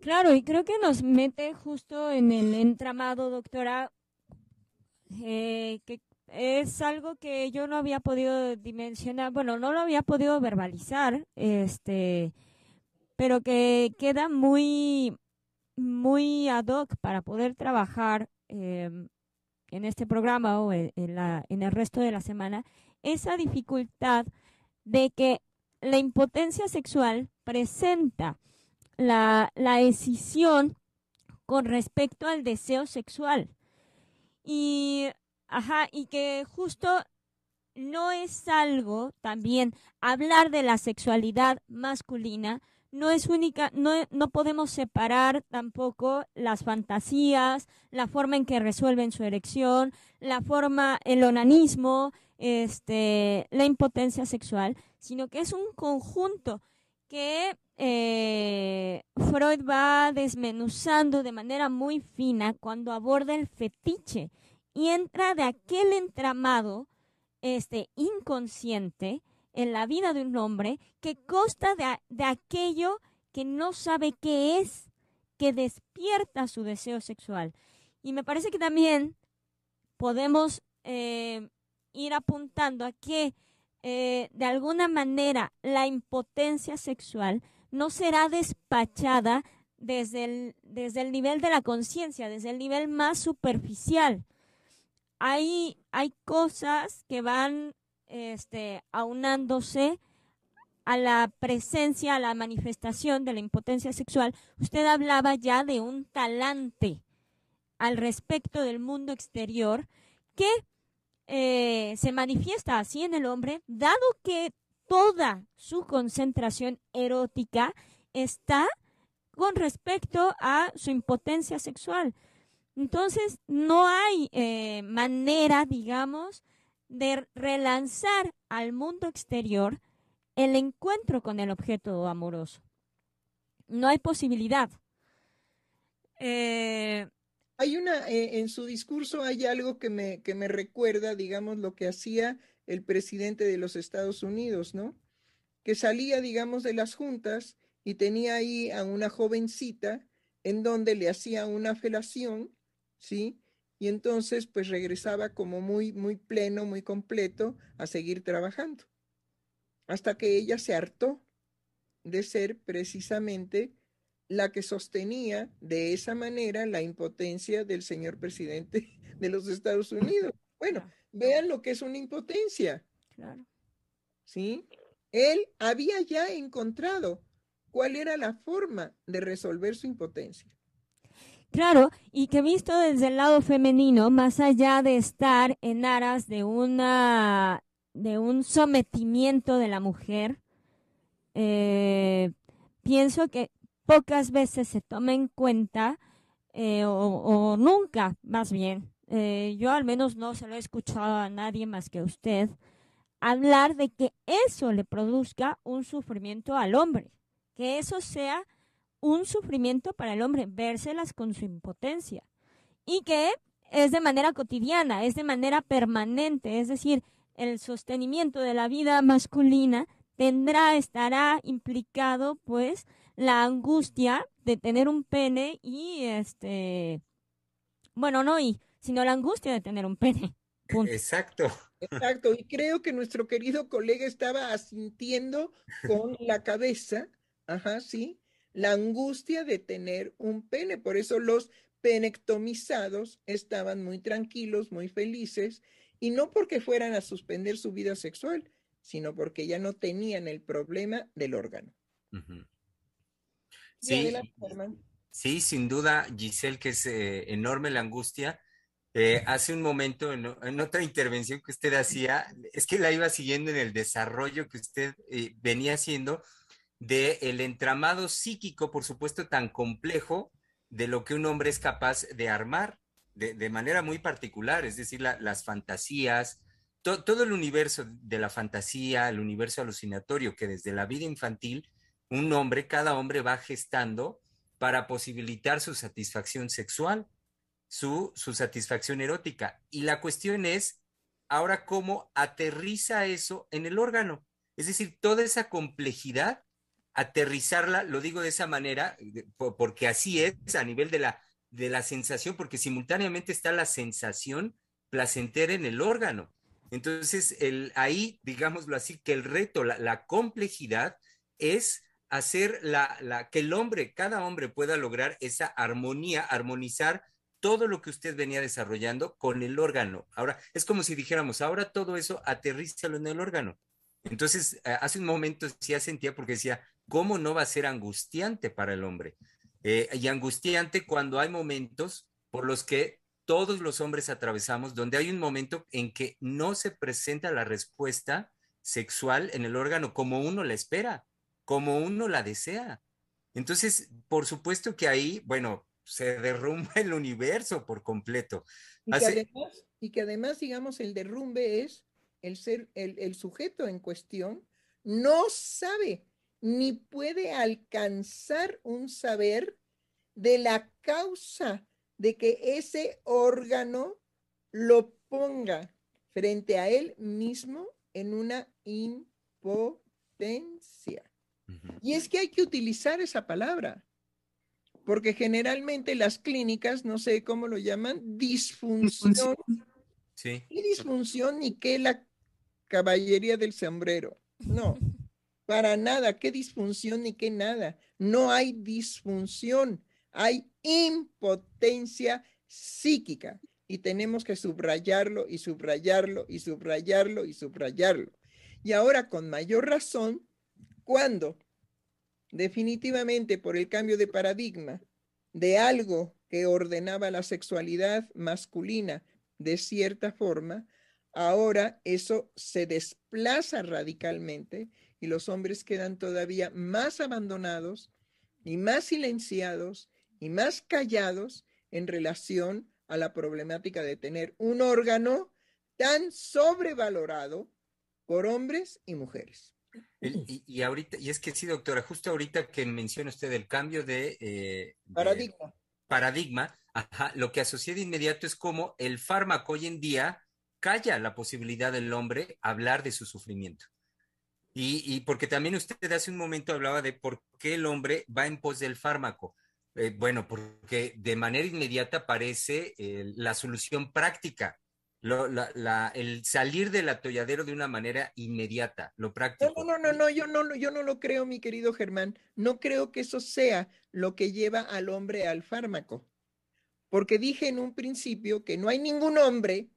Claro. Y creo que nos mete justo en el entramado, doctora, eh, que es algo que yo no había podido dimensionar, bueno, no lo había podido verbalizar, este, pero que queda muy, muy ad hoc para poder trabajar em, en este programa o en, el resto de la semana, esa dificultad de que la impotencia sexual presenta la, la decisión con respecto al deseo sexual. Y, ajá, y que justo no es algo también hablar de la sexualidad masculina, no es única, no, no podemos separar tampoco las fantasías, la forma en que resuelven su erección, la forma, el onanismo, este, la impotencia sexual, sino que es un conjunto que eh, Freud va desmenuzando de manera muy fina cuando aborda el fetiche y entra de aquel entramado este, inconsciente en la vida de un hombre que consta de, aquello que no sabe qué es, que despierta su deseo sexual. Y me parece que también podemos eh, ir apuntando a que eh, de alguna manera la impotencia sexual no será despachada desde el, desde el nivel de la conciencia, desde el nivel más superficial. Hay, hay cosas que van este, aunándose a la presencia, a la manifestación de la impotencia sexual, usted hablaba ya de un talante al respecto del mundo exterior que eh, se manifiesta así en el hombre, dado que toda su concentración erótica está con respecto a su impotencia sexual. Entonces, no hay eh, manera, digamos, de relanzar al mundo exterior el encuentro con el objeto amoroso. No hay posibilidad. Eh, hay una, eh, en su discurso hay algo que me, que me recuerda, digamos, lo que hacía el presidente de los Estados Unidos, ¿no? Que salía, digamos, de las juntas y tenía ahí a una jovencita en donde le hacía una felación, ¿sí? Y entonces pues regresaba como muy, muy pleno, muy completo a seguir trabajando, hasta que ella se hartó de ser precisamente la que sostenía de esa manera la impotencia del señor presidente (laughs) de los Estados Unidos. Bueno, vean lo que es una impotencia. Claro. ¿Sí? Él había ya encontrado cuál era la forma de resolver su impotencia. Claro, y que visto desde el lado femenino, más allá de estar en aras de una de un sometimiento de la mujer, eh, pienso que pocas veces se toma en cuenta, eh, o, nunca, más bien, eh, yo al menos no se lo he escuchado a nadie más que a usted, hablar de que eso le produzca un sufrimiento al hombre, que eso sea un sufrimiento para el hombre, vérselas con su impotencia. Y que es de manera cotidiana, es de manera permanente, es decir, el sostenimiento de la vida masculina tendrá, estará implicado, pues, la angustia de tener un pene y este, bueno, no y, sino la angustia de tener un pene. Exacto. Exacto, y creo que nuestro querido colega estaba asintiendo con la cabeza, ajá, sí, la angustia de tener un pene. Por eso los penectomizados estaban muy tranquilos, muy felices, y no porque fueran a suspender su vida sexual, sino porque ya no tenían el problema del órgano. sí, sí, sin duda, Giselle, que es eh, enorme la angustia. Eh, hace un momento, en, otra intervención que usted hacía, es que la iba siguiendo en el desarrollo que usted eh, venía haciendo del el entramado psíquico, por supuesto, tan complejo de lo que un hombre es capaz de armar de, manera muy particular, es decir, las fantasías, todo el universo de la fantasía, el universo alucinatorio que desde la vida infantil, un hombre, cada hombre va gestando para posibilitar su satisfacción sexual, su, su satisfacción erótica. Y la cuestión es, ahora, ¿cómo aterriza eso en el órgano? Es decir, toda esa complejidad aterrizarla, lo digo de esa manera, porque así es a nivel de la, de la sensación, porque simultáneamente está la sensación placentera en el órgano. Entonces, el, ahí, digámoslo así, que el reto, la, complejidad es hacer la, la, que el hombre, cada hombre pueda lograr esa armonía, armonizar todo lo que usted venía desarrollando con el órgano. Ahora, es como si dijéramos, ahora todo eso aterrízalo en el órgano. Entonces, hace un momento ya sentía porque decía, ¿cómo no va a ser angustiante para el hombre? Eh, y angustiante cuando hay momentos por los que todos los hombres atravesamos, donde hay un momento en que no se presenta la respuesta sexual en el órgano como uno la espera, como uno la desea. Entonces, por supuesto que ahí, bueno, se derrumba el universo por completo. Y, que, además, y que además, digamos, el derrumbe es el ser, el, el sujeto en cuestión no sabe ni puede alcanzar un saber de la causa de que ese órgano lo ponga frente a él mismo en una impotencia. Y es que hay que utilizar esa palabra, porque generalmente las clínicas, no sé cómo lo llaman, disfunción. Sí. Y disfunción ni que la caballería del sombrero. No, para nada, qué disfunción ni qué nada. No hay disfunción, hay impotencia psíquica y tenemos que subrayarlo y subrayarlo y subrayarlo y subrayarlo. Y ahora con mayor razón, cuando definitivamente por el cambio de paradigma de algo que ordenaba la sexualidad masculina de cierta forma, ahora eso se desplaza radicalmente y los hombres quedan todavía más abandonados y más silenciados y más callados en relación a la problemática de tener un órgano tan sobrevalorado por hombres y mujeres. Y, ahorita, y es que sí, doctora, justo ahorita que menciona usted el cambio de, eh, paradigma. paradigma, lo que asocia de inmediato es como el fármaco hoy en día calla la posibilidad del hombre hablar de su sufrimiento. Y, porque también usted hace un momento hablaba de por qué el hombre va en pos del fármaco. Eh, bueno, porque de manera inmediata aparece eh, la solución práctica, el salir del atolladero de una manera inmediata, lo práctico. No, no, no, no, yo no, yo no lo creo, mi querido Germán. No creo que eso sea lo que lleva al hombre al fármaco. Porque dije en un principio que no hay ningún hombre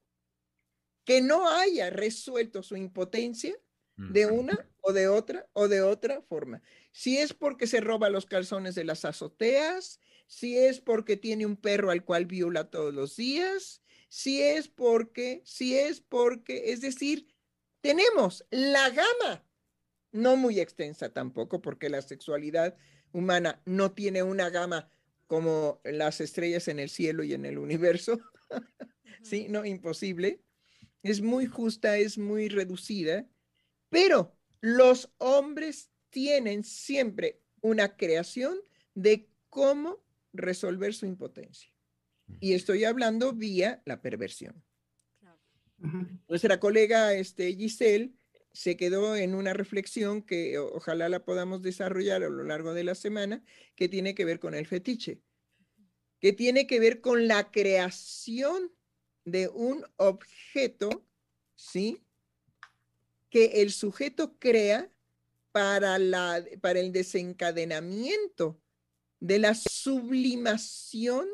que no haya resuelto su impotencia de una o de otra o de otra forma. Si es porque se roba los calzones de las azoteas, si es porque tiene un perro al cual viola todos los días, si es porque, si es porque, es decir, tenemos la gama, no muy extensa tampoco, porque la sexualidad humana no tiene una gama como las estrellas en el cielo y en el universo. (laughs) sí, no, imposible. Es muy justa, es muy reducida pero los hombres tienen siempre una creación de cómo resolver su impotencia. Y estoy hablando vía la perversión. Nuestra colega este, Giselle se quedó en una reflexión que ojalá la podamos desarrollar a lo largo de la semana, que tiene que ver con el fetiche, que tiene que ver con la creación de un objeto, ¿sí? Que el sujeto crea para, la, para el desencadenamiento de la sublimación,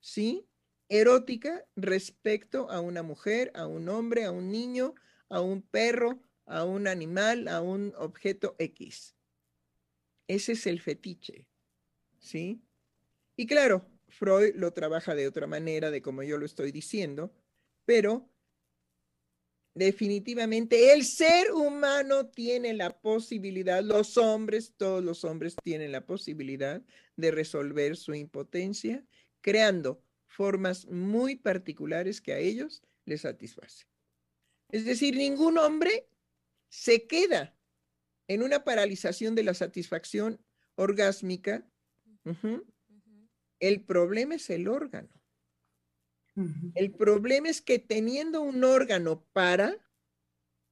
¿sí? Erótica respecto a una mujer, a un hombre, a un niño, a un perro, a un animal, a un objeto X. Ese es el fetiche, ¿sí? Y claro, Freud lo trabaja de otra manera, de como yo lo estoy diciendo, pero definitivamente el ser humano tiene la posibilidad, los hombres, todos los hombres tienen la posibilidad de resolver su impotencia creando formas muy particulares que a ellos les satisfacen. Es decir, ningún hombre se queda en una paralización de la satisfacción orgásmica. El problema es el órgano. El problema es que teniendo un órgano para,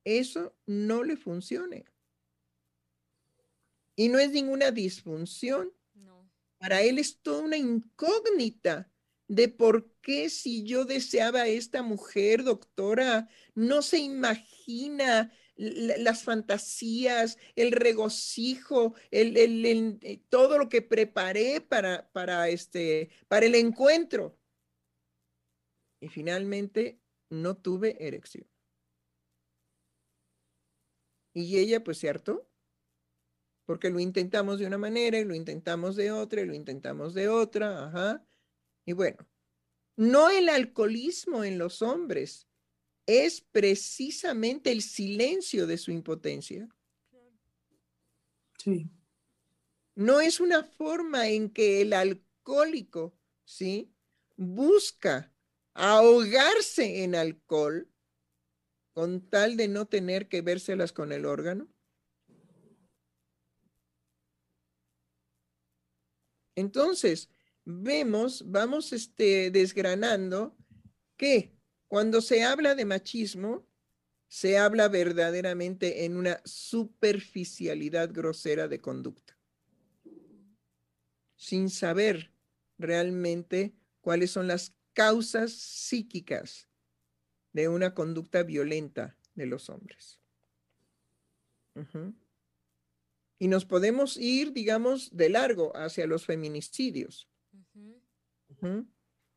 eso no le funcione. Y no es ninguna disfunción. Para él es toda una incógnita de por qué si yo deseaba a esta mujer, doctora, no se imagina las fantasías, el regocijo, el, eh, todo lo que preparé para, para, este, para el encuentro. Y finalmente no tuve erección. Y ella pues se hartó, porque lo intentamos de una manera y lo intentamos de otra y lo intentamos de otra, ajá. Y bueno, no el alcoholismo en los hombres, es precisamente el silencio de su impotencia. Sí. No es una forma en que el alcohólico, ¿sí? Busca ahogarse en alcohol con tal de no tener que vérselas con el órgano. Entonces, vemos, vamos este, desgranando que cuando se habla de machismo, se habla verdaderamente en una superficialidad grosera de conducta, sin saber realmente cuáles son las causas psíquicas de una conducta violenta de los hombres. Y nos podemos ir, digamos, de largo hacia los feminicidios.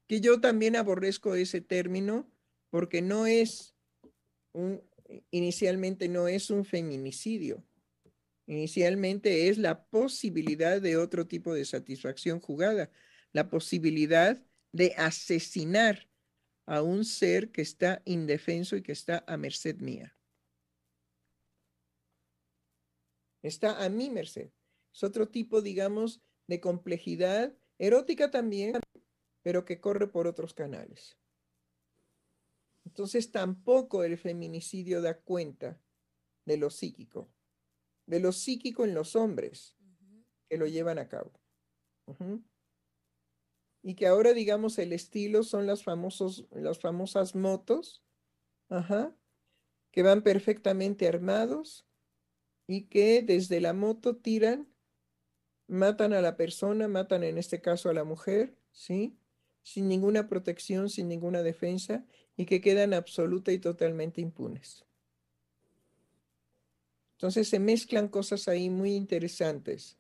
Que yo también aborrezco ese término porque no es un, inicialmente no es un feminicidio. Inicialmente es la posibilidad de otro tipo de satisfacción jugada, la posibilidad de asesinar a un ser que está indefenso y que está a merced mía. Está a mi merced. Es otro tipo, digamos, de complejidad erótica también, pero que corre por otros canales. Entonces tampoco el feminicidio da cuenta de lo psíquico, de lo psíquico en los hombres que lo llevan a cabo y que ahora digamos el estilo son las, famosos, las famosas motos, ajá, que van perfectamente armados y que desde la moto tiran, matan a la persona, matan en este caso a la mujer, ¿sí? Sin ninguna protección, sin ninguna defensa y que quedan absoluta y totalmente impunes. Entonces se mezclan cosas ahí muy interesantes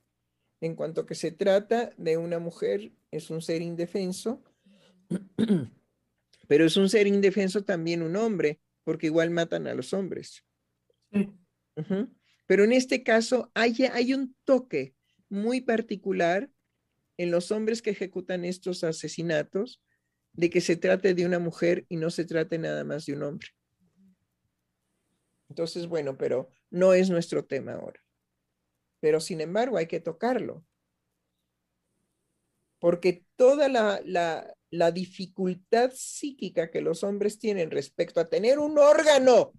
en cuanto que se trata de una mujer, es un ser indefenso, (clears throat) pero es un ser indefenso también un hombre, porque igual matan a los hombres. Pero en este caso hay, hay un toque muy particular en los hombres que ejecutan estos asesinatos, de que se trate de una mujer y no se trate nada más de un hombre. Entonces, bueno, pero no es nuestro tema ahora pero sin embargo hay que tocarlo. Porque toda la, dificultad psíquica que los hombres tienen respecto a tener un órgano,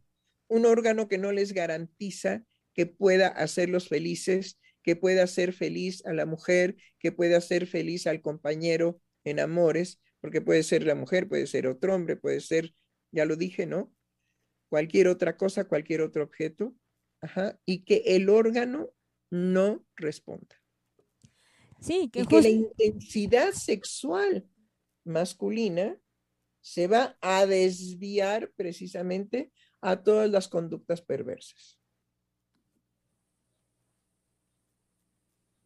un órgano que no les garantiza que pueda hacerlos felices, que pueda hacer feliz a la mujer, que pueda hacer feliz al compañero en amores, porque puede ser la mujer, puede ser otro hombre, puede ser, ya lo dije, ¿no? Cualquier otra cosa, cualquier otro objeto. Ajá, y que el órgano no responda. Sí, que, y que la intensidad sexual masculina se va a desviar precisamente a todas las conductas perversas.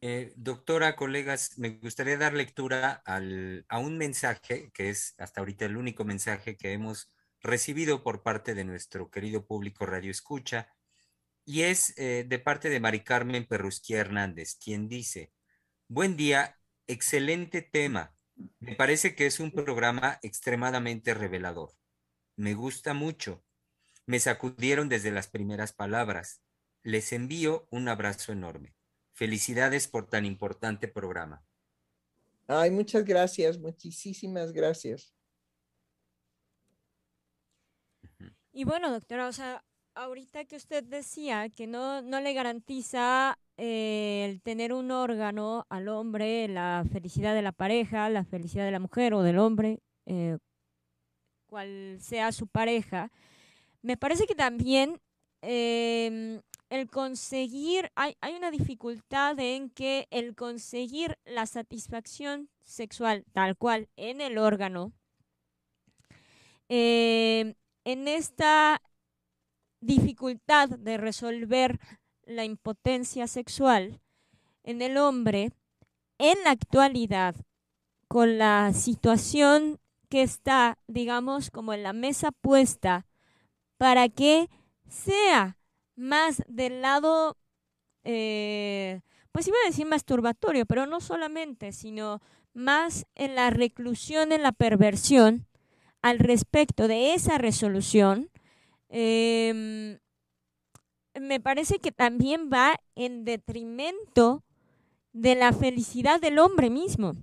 Eh, doctora, colegas, me gustaría dar lectura a un mensaje que es hasta ahorita el único mensaje que hemos recibido por parte de nuestro querido público Radio Escucha y es eh, de parte de Mari Carmen Perrusquí Hernández, quien dice, buen día, excelente tema. Me parece que es un programa extremadamente revelador. Me gusta mucho. Me sacudieron desde las primeras palabras. Les envío un abrazo enorme. Felicidades por tan importante programa. Ay, muchas gracias, muchísimas gracias. Y bueno, doctora, o sea, ahorita que usted decía que no, no le garantiza eh, el tener un órgano al hombre, la felicidad de la pareja, la felicidad de la mujer o del hombre, eh, cual sea su pareja, me parece que también em, el conseguir, hay, hay una dificultad en que el conseguir la satisfacción sexual tal cual en el órgano, eh, en esta dificultad de resolver la impotencia sexual en el hombre, en la actualidad, con la situación que está, digamos, como en la mesa puesta, para que sea más del lado, eh, pues iba a decir masturbatorio, pero no solamente, sino más en la reclusión, en la perversión, al respecto de esa resolución, em, me parece que también va en detrimento de la felicidad del hombre mismo.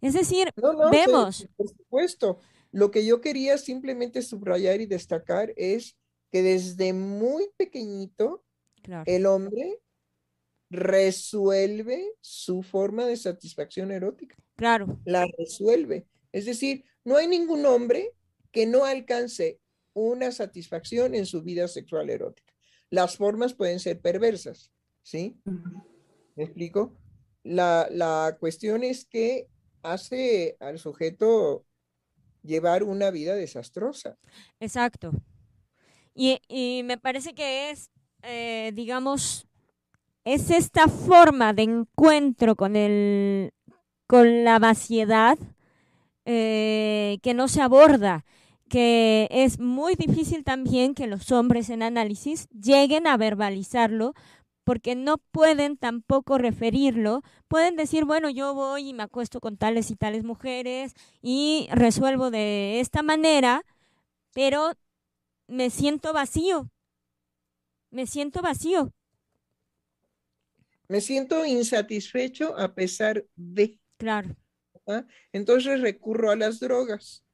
Es decir, vemos. por supuesto, lo que yo quería simplemente subrayar y destacar es que desde muy pequeñito el hombre resuelve su forma de satisfacción erótica. Claro. La resuelve. Es decir, no hay ningún hombre que no alcance una satisfacción en su vida sexual erótica. Las formas pueden ser perversas, ¿sí? ¿Me explico? La, la cuestión es que hace al sujeto llevar una vida desastrosa. Exacto. Y, y me parece que es, eh, digamos, es esta forma de encuentro con, el, con la vaciedad eh, que no se aborda, que es muy difícil también que los hombres en análisis lleguen a verbalizarlo porque no pueden tampoco referirlo. Pueden decir, bueno, yo voy y me acuesto con tales y tales mujeres y resuelvo de esta manera, pero me siento vacío. Me siento vacío. Me siento insatisfecho a pesar de. Claro. Entonces recurro a las drogas.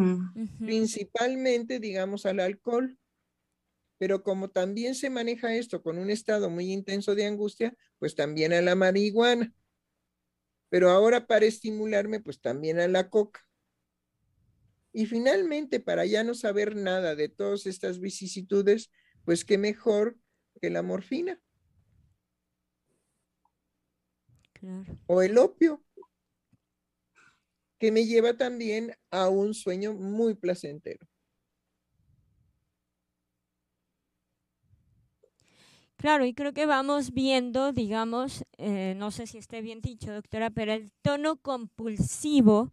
Mm. Principalmente, digamos, al alcohol pero como también se maneja esto con un estado muy intenso de angustia, pues también a la marihuana. Pero ahora para estimularme, pues también a la coca. Y finalmente, para ya no saber nada de todas estas vicisitudes, pues qué mejor que la morfina. O el opio, que me lleva también a un sueño muy placentero. Claro, y creo que vamos viendo, digamos, eh, no sé si esté bien dicho, doctora, pero el tono compulsivo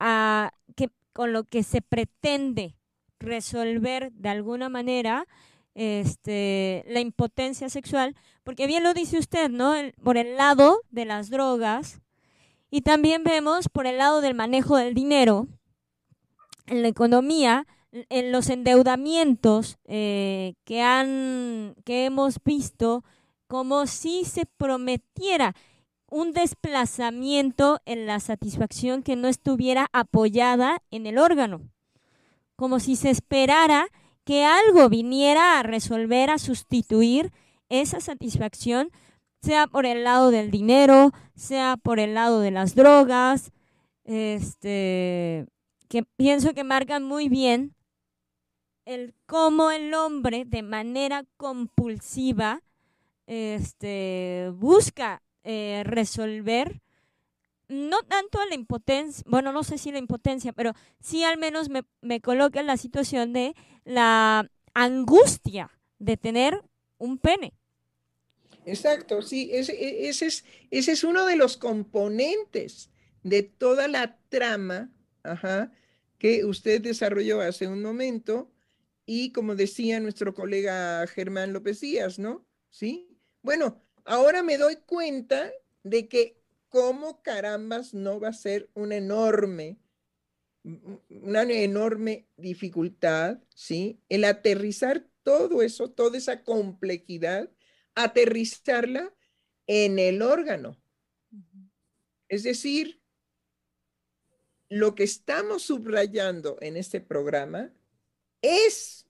a, que, con lo que se pretende resolver de alguna manera este, la impotencia sexual, porque bien lo dice usted, ¿no? por el lado de las drogas y también vemos por el lado del manejo del dinero, en la economía, en los endeudamientos eh, que, han, que hemos visto como si se prometiera un desplazamiento en la satisfacción que no estuviera apoyada en el órgano, como si se esperara que algo viniera a resolver, a sustituir esa satisfacción, sea por el lado del dinero, sea por el lado de las drogas, este, que pienso que marcan muy bien el cómo el hombre de manera compulsiva este, busca eh, resolver no tanto la impotencia, bueno, no sé si la impotencia, pero sí al menos me, me coloca en la situación de la angustia de tener un pene. Exacto, sí, ese, e, ese, es, ese es uno de los componentes de toda la trama que usted desarrolló hace un momento y como decía nuestro colega Germán López Díaz, ¿no? Sí. Bueno, ahora me doy cuenta de que cómo carambas no va a ser una enorme, una enorme dificultad, ¿sí? El aterrizar todo eso, toda esa complejidad, aterrizarla en el órgano. Es decir, lo que estamos subrayando en este programa es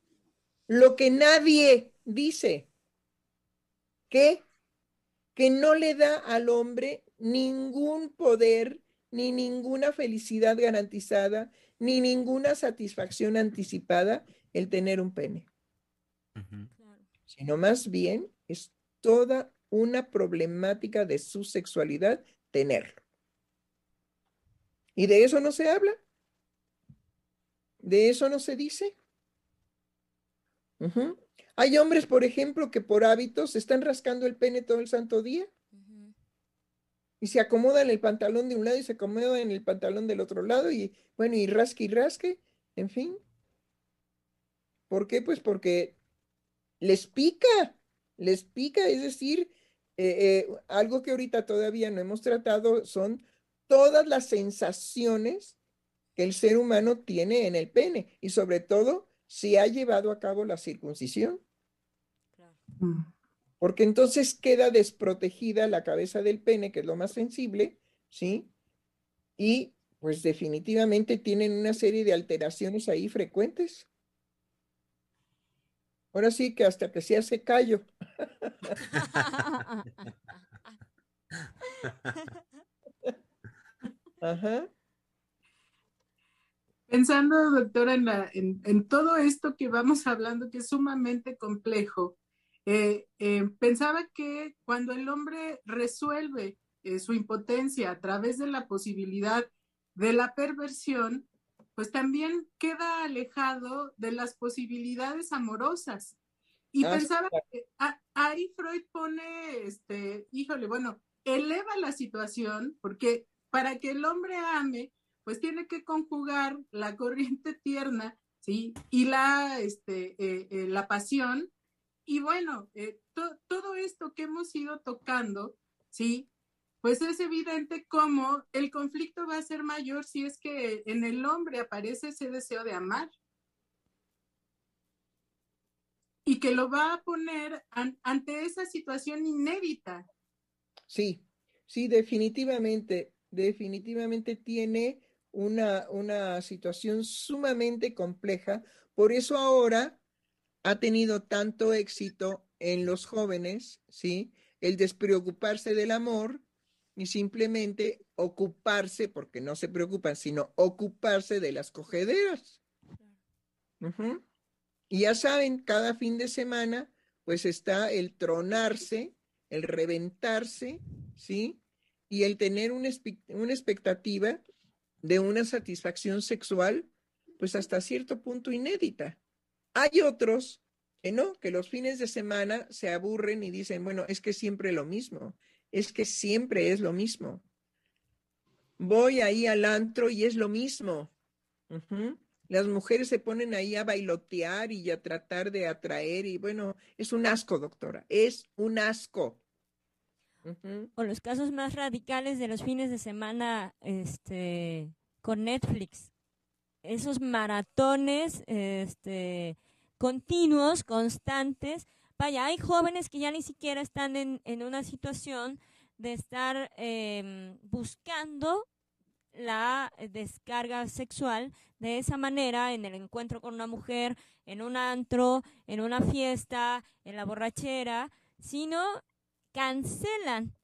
lo que nadie dice, que, que no le da al hombre ningún poder, ni ninguna felicidad garantizada, ni ninguna satisfacción anticipada el tener un pene. sino más bien es toda una problemática de su sexualidad tenerlo. Y de eso no se habla. De eso no se dice. Hay hombres, por ejemplo, que por hábitos están rascando el pene todo el santo día. Y se acomodan el pantalón de un lado y se acomodan en el pantalón del otro lado y bueno, y rasque y rasque, en fin. ¿Por qué? Pues porque les pica, les pica, es decir, eh, eh, algo que ahorita todavía no hemos tratado son todas las sensaciones que el ser humano tiene en el pene y sobre todo si ha llevado a cabo la circuncisión. Mm. Porque entonces queda desprotegida la cabeza del pene, que es lo más sensible, ¿sí? Y pues definitivamente tienen una serie de alteraciones ahí frecuentes. Ahora sí que hasta que se hace callo. Ajá. Pensando, doctora, en, en, todo esto que vamos hablando, que es sumamente complejo, eh, eh, pensaba que cuando el hombre resuelve eh, su impotencia a través de la posibilidad de la perversión, pues también queda alejado de las posibilidades amorosas. Y ah, pensaba que ahí Freud pone, este, híjole, bueno, eleva la situación porque para que el hombre ame, pues tiene que conjugar la (laughs) corriente tierna, ¿sí? Y la, este, eh, eh, la pasión. Y bueno, eh, todo esto que hemos ido tocando, ¿sí? Pues es evidente cómo el conflicto va a ser mayor si es que en el hombre aparece ese deseo de amar. Y que lo va a poner ante esa situación inédita. Sí, sí, definitivamente definitivamente tiene una, una situación sumamente compleja. Por eso ahora ha tenido tanto éxito en los jóvenes, ¿sí? El despreocuparse del amor y simplemente ocuparse, porque no se preocupan, sino ocuparse de las cogederas. Y ya saben, cada fin de semana, pues está el tronarse, el reventarse, ¿sí? y el tener una, expectativa de una satisfacción sexual, pues hasta cierto punto inédita. Hay otros que no, que los fines de semana se aburren y dicen, bueno, es que siempre lo mismo, es que siempre es lo mismo. Voy ahí al antro y es lo mismo. Las mujeres se ponen ahí a bailotear y a tratar de atraer y bueno, es un asco, doctora, es un asco. O los casos más radicales de los fines de semana este, con Netflix. Esos maratones este, continuos, constantes. Vaya, hay jóvenes que ya ni siquiera están en, una situación de estar em, buscando la descarga sexual de esa manera en el encuentro con una mujer, en un antro, en una fiesta, en la borrachera, sino cancelan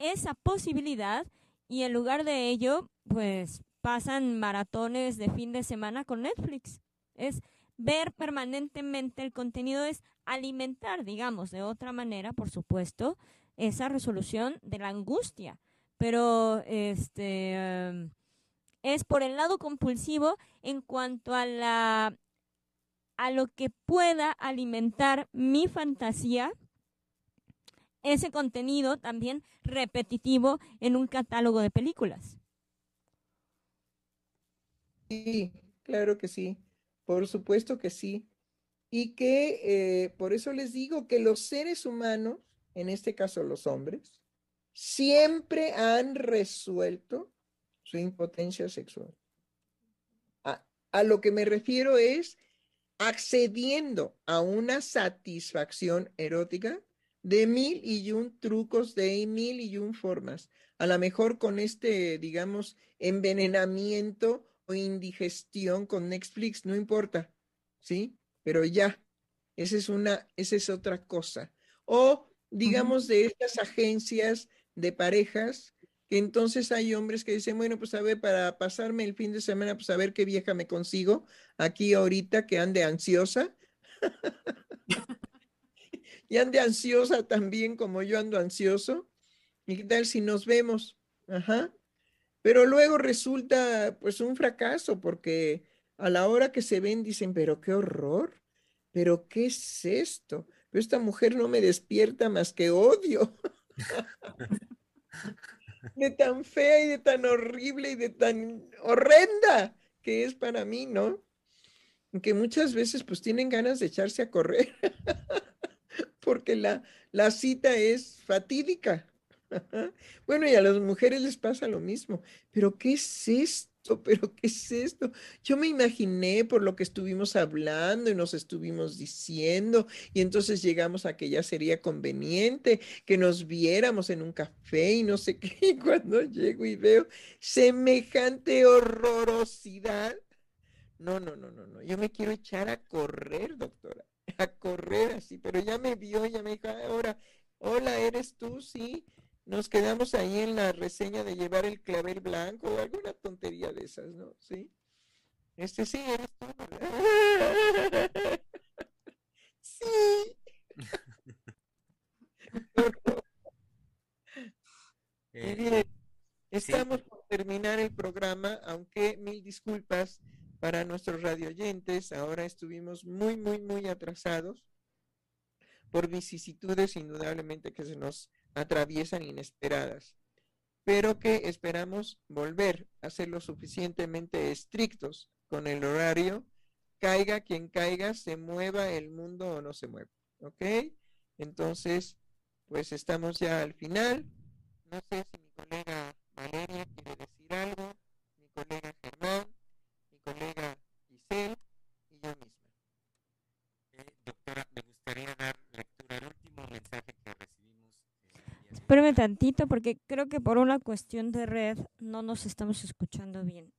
esa posibilidad y en lugar de ello, pues pasan maratones de fin de semana con Netflix. Es ver permanentemente el contenido, es alimentar, digamos, de otra manera, por supuesto, esa resolución de la angustia. Pero este em, es por el lado compulsivo en cuanto a la a lo que pueda alimentar mi fantasía ese contenido también repetitivo en un catálogo de películas. Sí, claro que sí, por supuesto que sí. Y que eh, por eso les digo que los seres humanos, en este caso los hombres, siempre han resuelto su impotencia sexual. a lo que me refiero es accediendo a una satisfacción erótica de mil y un trucos, de mil y un formas. A lo mejor con este, digamos, envenenamiento o indigestión con Netflix, no importa, ¿sí? Pero ya, esa es una, esa es otra cosa. O, digamos, de estas agencias de parejas, que entonces hay hombres que dicen, bueno, pues a ver, para pasarme el fin de semana, pues a ver qué vieja me consigo aquí ahorita que ande ansiosa. (laughs) y ande ansiosa también como yo ando ansioso. ¿Y qué tal si nos vemos? Ajá. Pero luego resulta pues un fracaso porque a la hora que se ven dicen, pero qué horror, pero qué es esto. Pero esta mujer no me despierta más que odio. (laughs) de tan fea y de tan horrible y de tan horrenda que es para mí, ¿no? Que muchas veces pues tienen ganas de echarse a correr (laughs) porque la, la cita es fatídica. (laughs) Bueno, y a las mujeres les pasa lo mismo. Pero ¿qué es esto? ¿Pero qué es esto? Yo me imaginé por lo que estuvimos hablando y nos estuvimos diciendo, y entonces llegamos a que ya sería conveniente que nos viéramos en un café y no sé (laughs) qué. Y cuando llego y veo semejante horrorosidad, no, no, no, no, no. Yo me quiero echar a correr, doctora. A correr así, pero ya me vio, ya me dijo, ahora, hola, ¿eres tú? Sí nos quedamos ahí en la reseña de llevar el clavel blanco o alguna tontería de esas, ¿no? Sí. Este sí, eres tú. (laughs) sí. (laughs) Eh, estamos por terminar el programa, aunque mil disculpas para nuestros radioyentes. Ahora estuvimos muy, muy, muy atrasados por vicisitudes indudablemente que se nos atraviesan inesperadas, pero que esperamos volver a ser lo suficientemente estrictos con el horario, caiga quien caiga, se mueva el mundo o no se mueva, ¿ok? Entonces, pues estamos ya al final. No sé si mi colega Valeria quiere decir algo, mi colega Germán, mi colega Giselle y yo misma. Eh, doctora, me gustaría dar lectura al último mensaje que Espérame tantito porque creo que por una cuestión de red no nos estamos escuchando bien.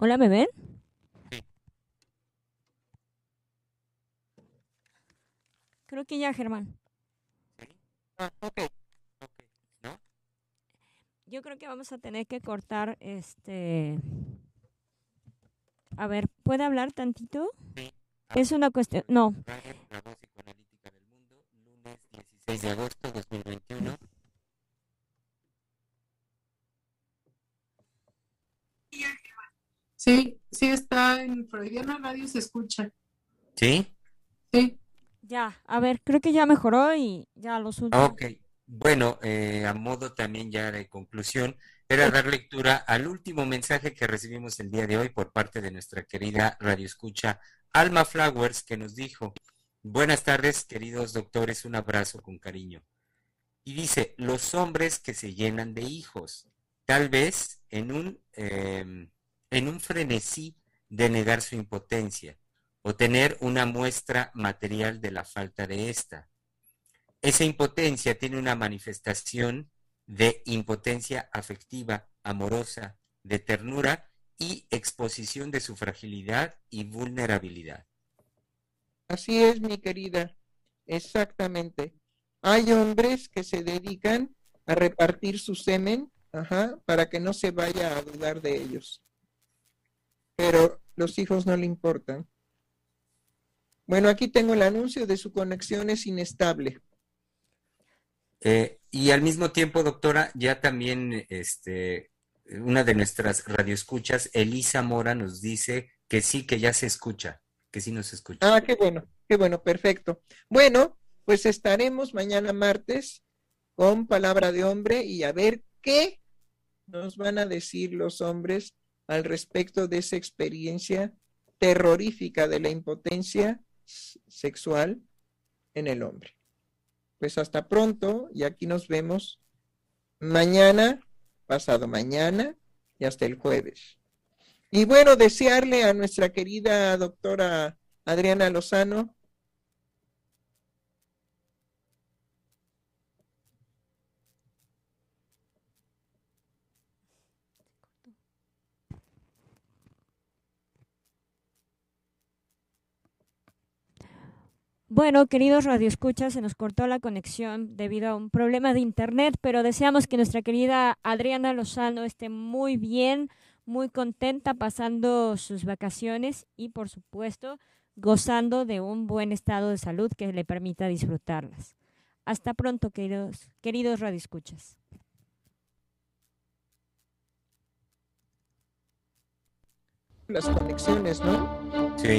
Hola, ¿me ven? Sí. Creo que ya, Germán. Ah, ok. ¿No? Yo creo que vamos a tener que cortar este... A ver, ¿puede hablar tantito? Sí. Es una cuestión... No. La voz psicoanalítica del mundo, lunes 16 de agosto de 2021. Sí, sí está en Freudiana Radio, se escucha. ¿Sí? Sí. Ya, a ver, creo que ya mejoró y ya lo subo. Ok, bueno, eh, a modo también ya de conclusión, era dar lectura al último mensaje que recibimos el día de hoy por parte de nuestra querida Radio Escucha, Alma Flowers, que nos dijo, buenas tardes, queridos doctores, un abrazo con cariño. Y dice, los hombres que se llenan de hijos, tal vez en un... Em, en un frenesí de negar su impotencia o tener una muestra material de la falta de esta. Esa impotencia tiene una manifestación de impotencia afectiva, amorosa, de ternura y exposición de su fragilidad y vulnerabilidad. Así es, mi querida, exactamente. Hay hombres que se dedican a repartir su semen para que no se vaya a dudar de ellos pero los hijos no le importan. Bueno, aquí tengo el anuncio de su conexión es inestable. Eh, y al mismo tiempo, doctora, ya también este, una de nuestras radioescuchas, Elisa Mora, nos dice que sí, que ya se escucha, que sí nos escucha. Ah, qué bueno, qué bueno, perfecto. Bueno, pues estaremos mañana martes con palabra de hombre y a ver qué nos van a decir los hombres al respecto de esa experiencia terrorífica de la impotencia sexual en el hombre. Pues hasta pronto y aquí nos vemos mañana, pasado mañana y hasta el jueves. Y bueno, desearle a nuestra querida doctora Adriana Lozano. Bueno, queridos radioescuchas, se nos cortó la conexión debido a un problema de internet, pero deseamos que nuestra querida Adriana Lozano esté muy bien, muy contenta pasando sus vacaciones y, por supuesto, gozando de un buen estado de salud que le permita disfrutarlas. Hasta pronto, queridos, queridos radioescuchas. Las conexiones, ¿no? Sí.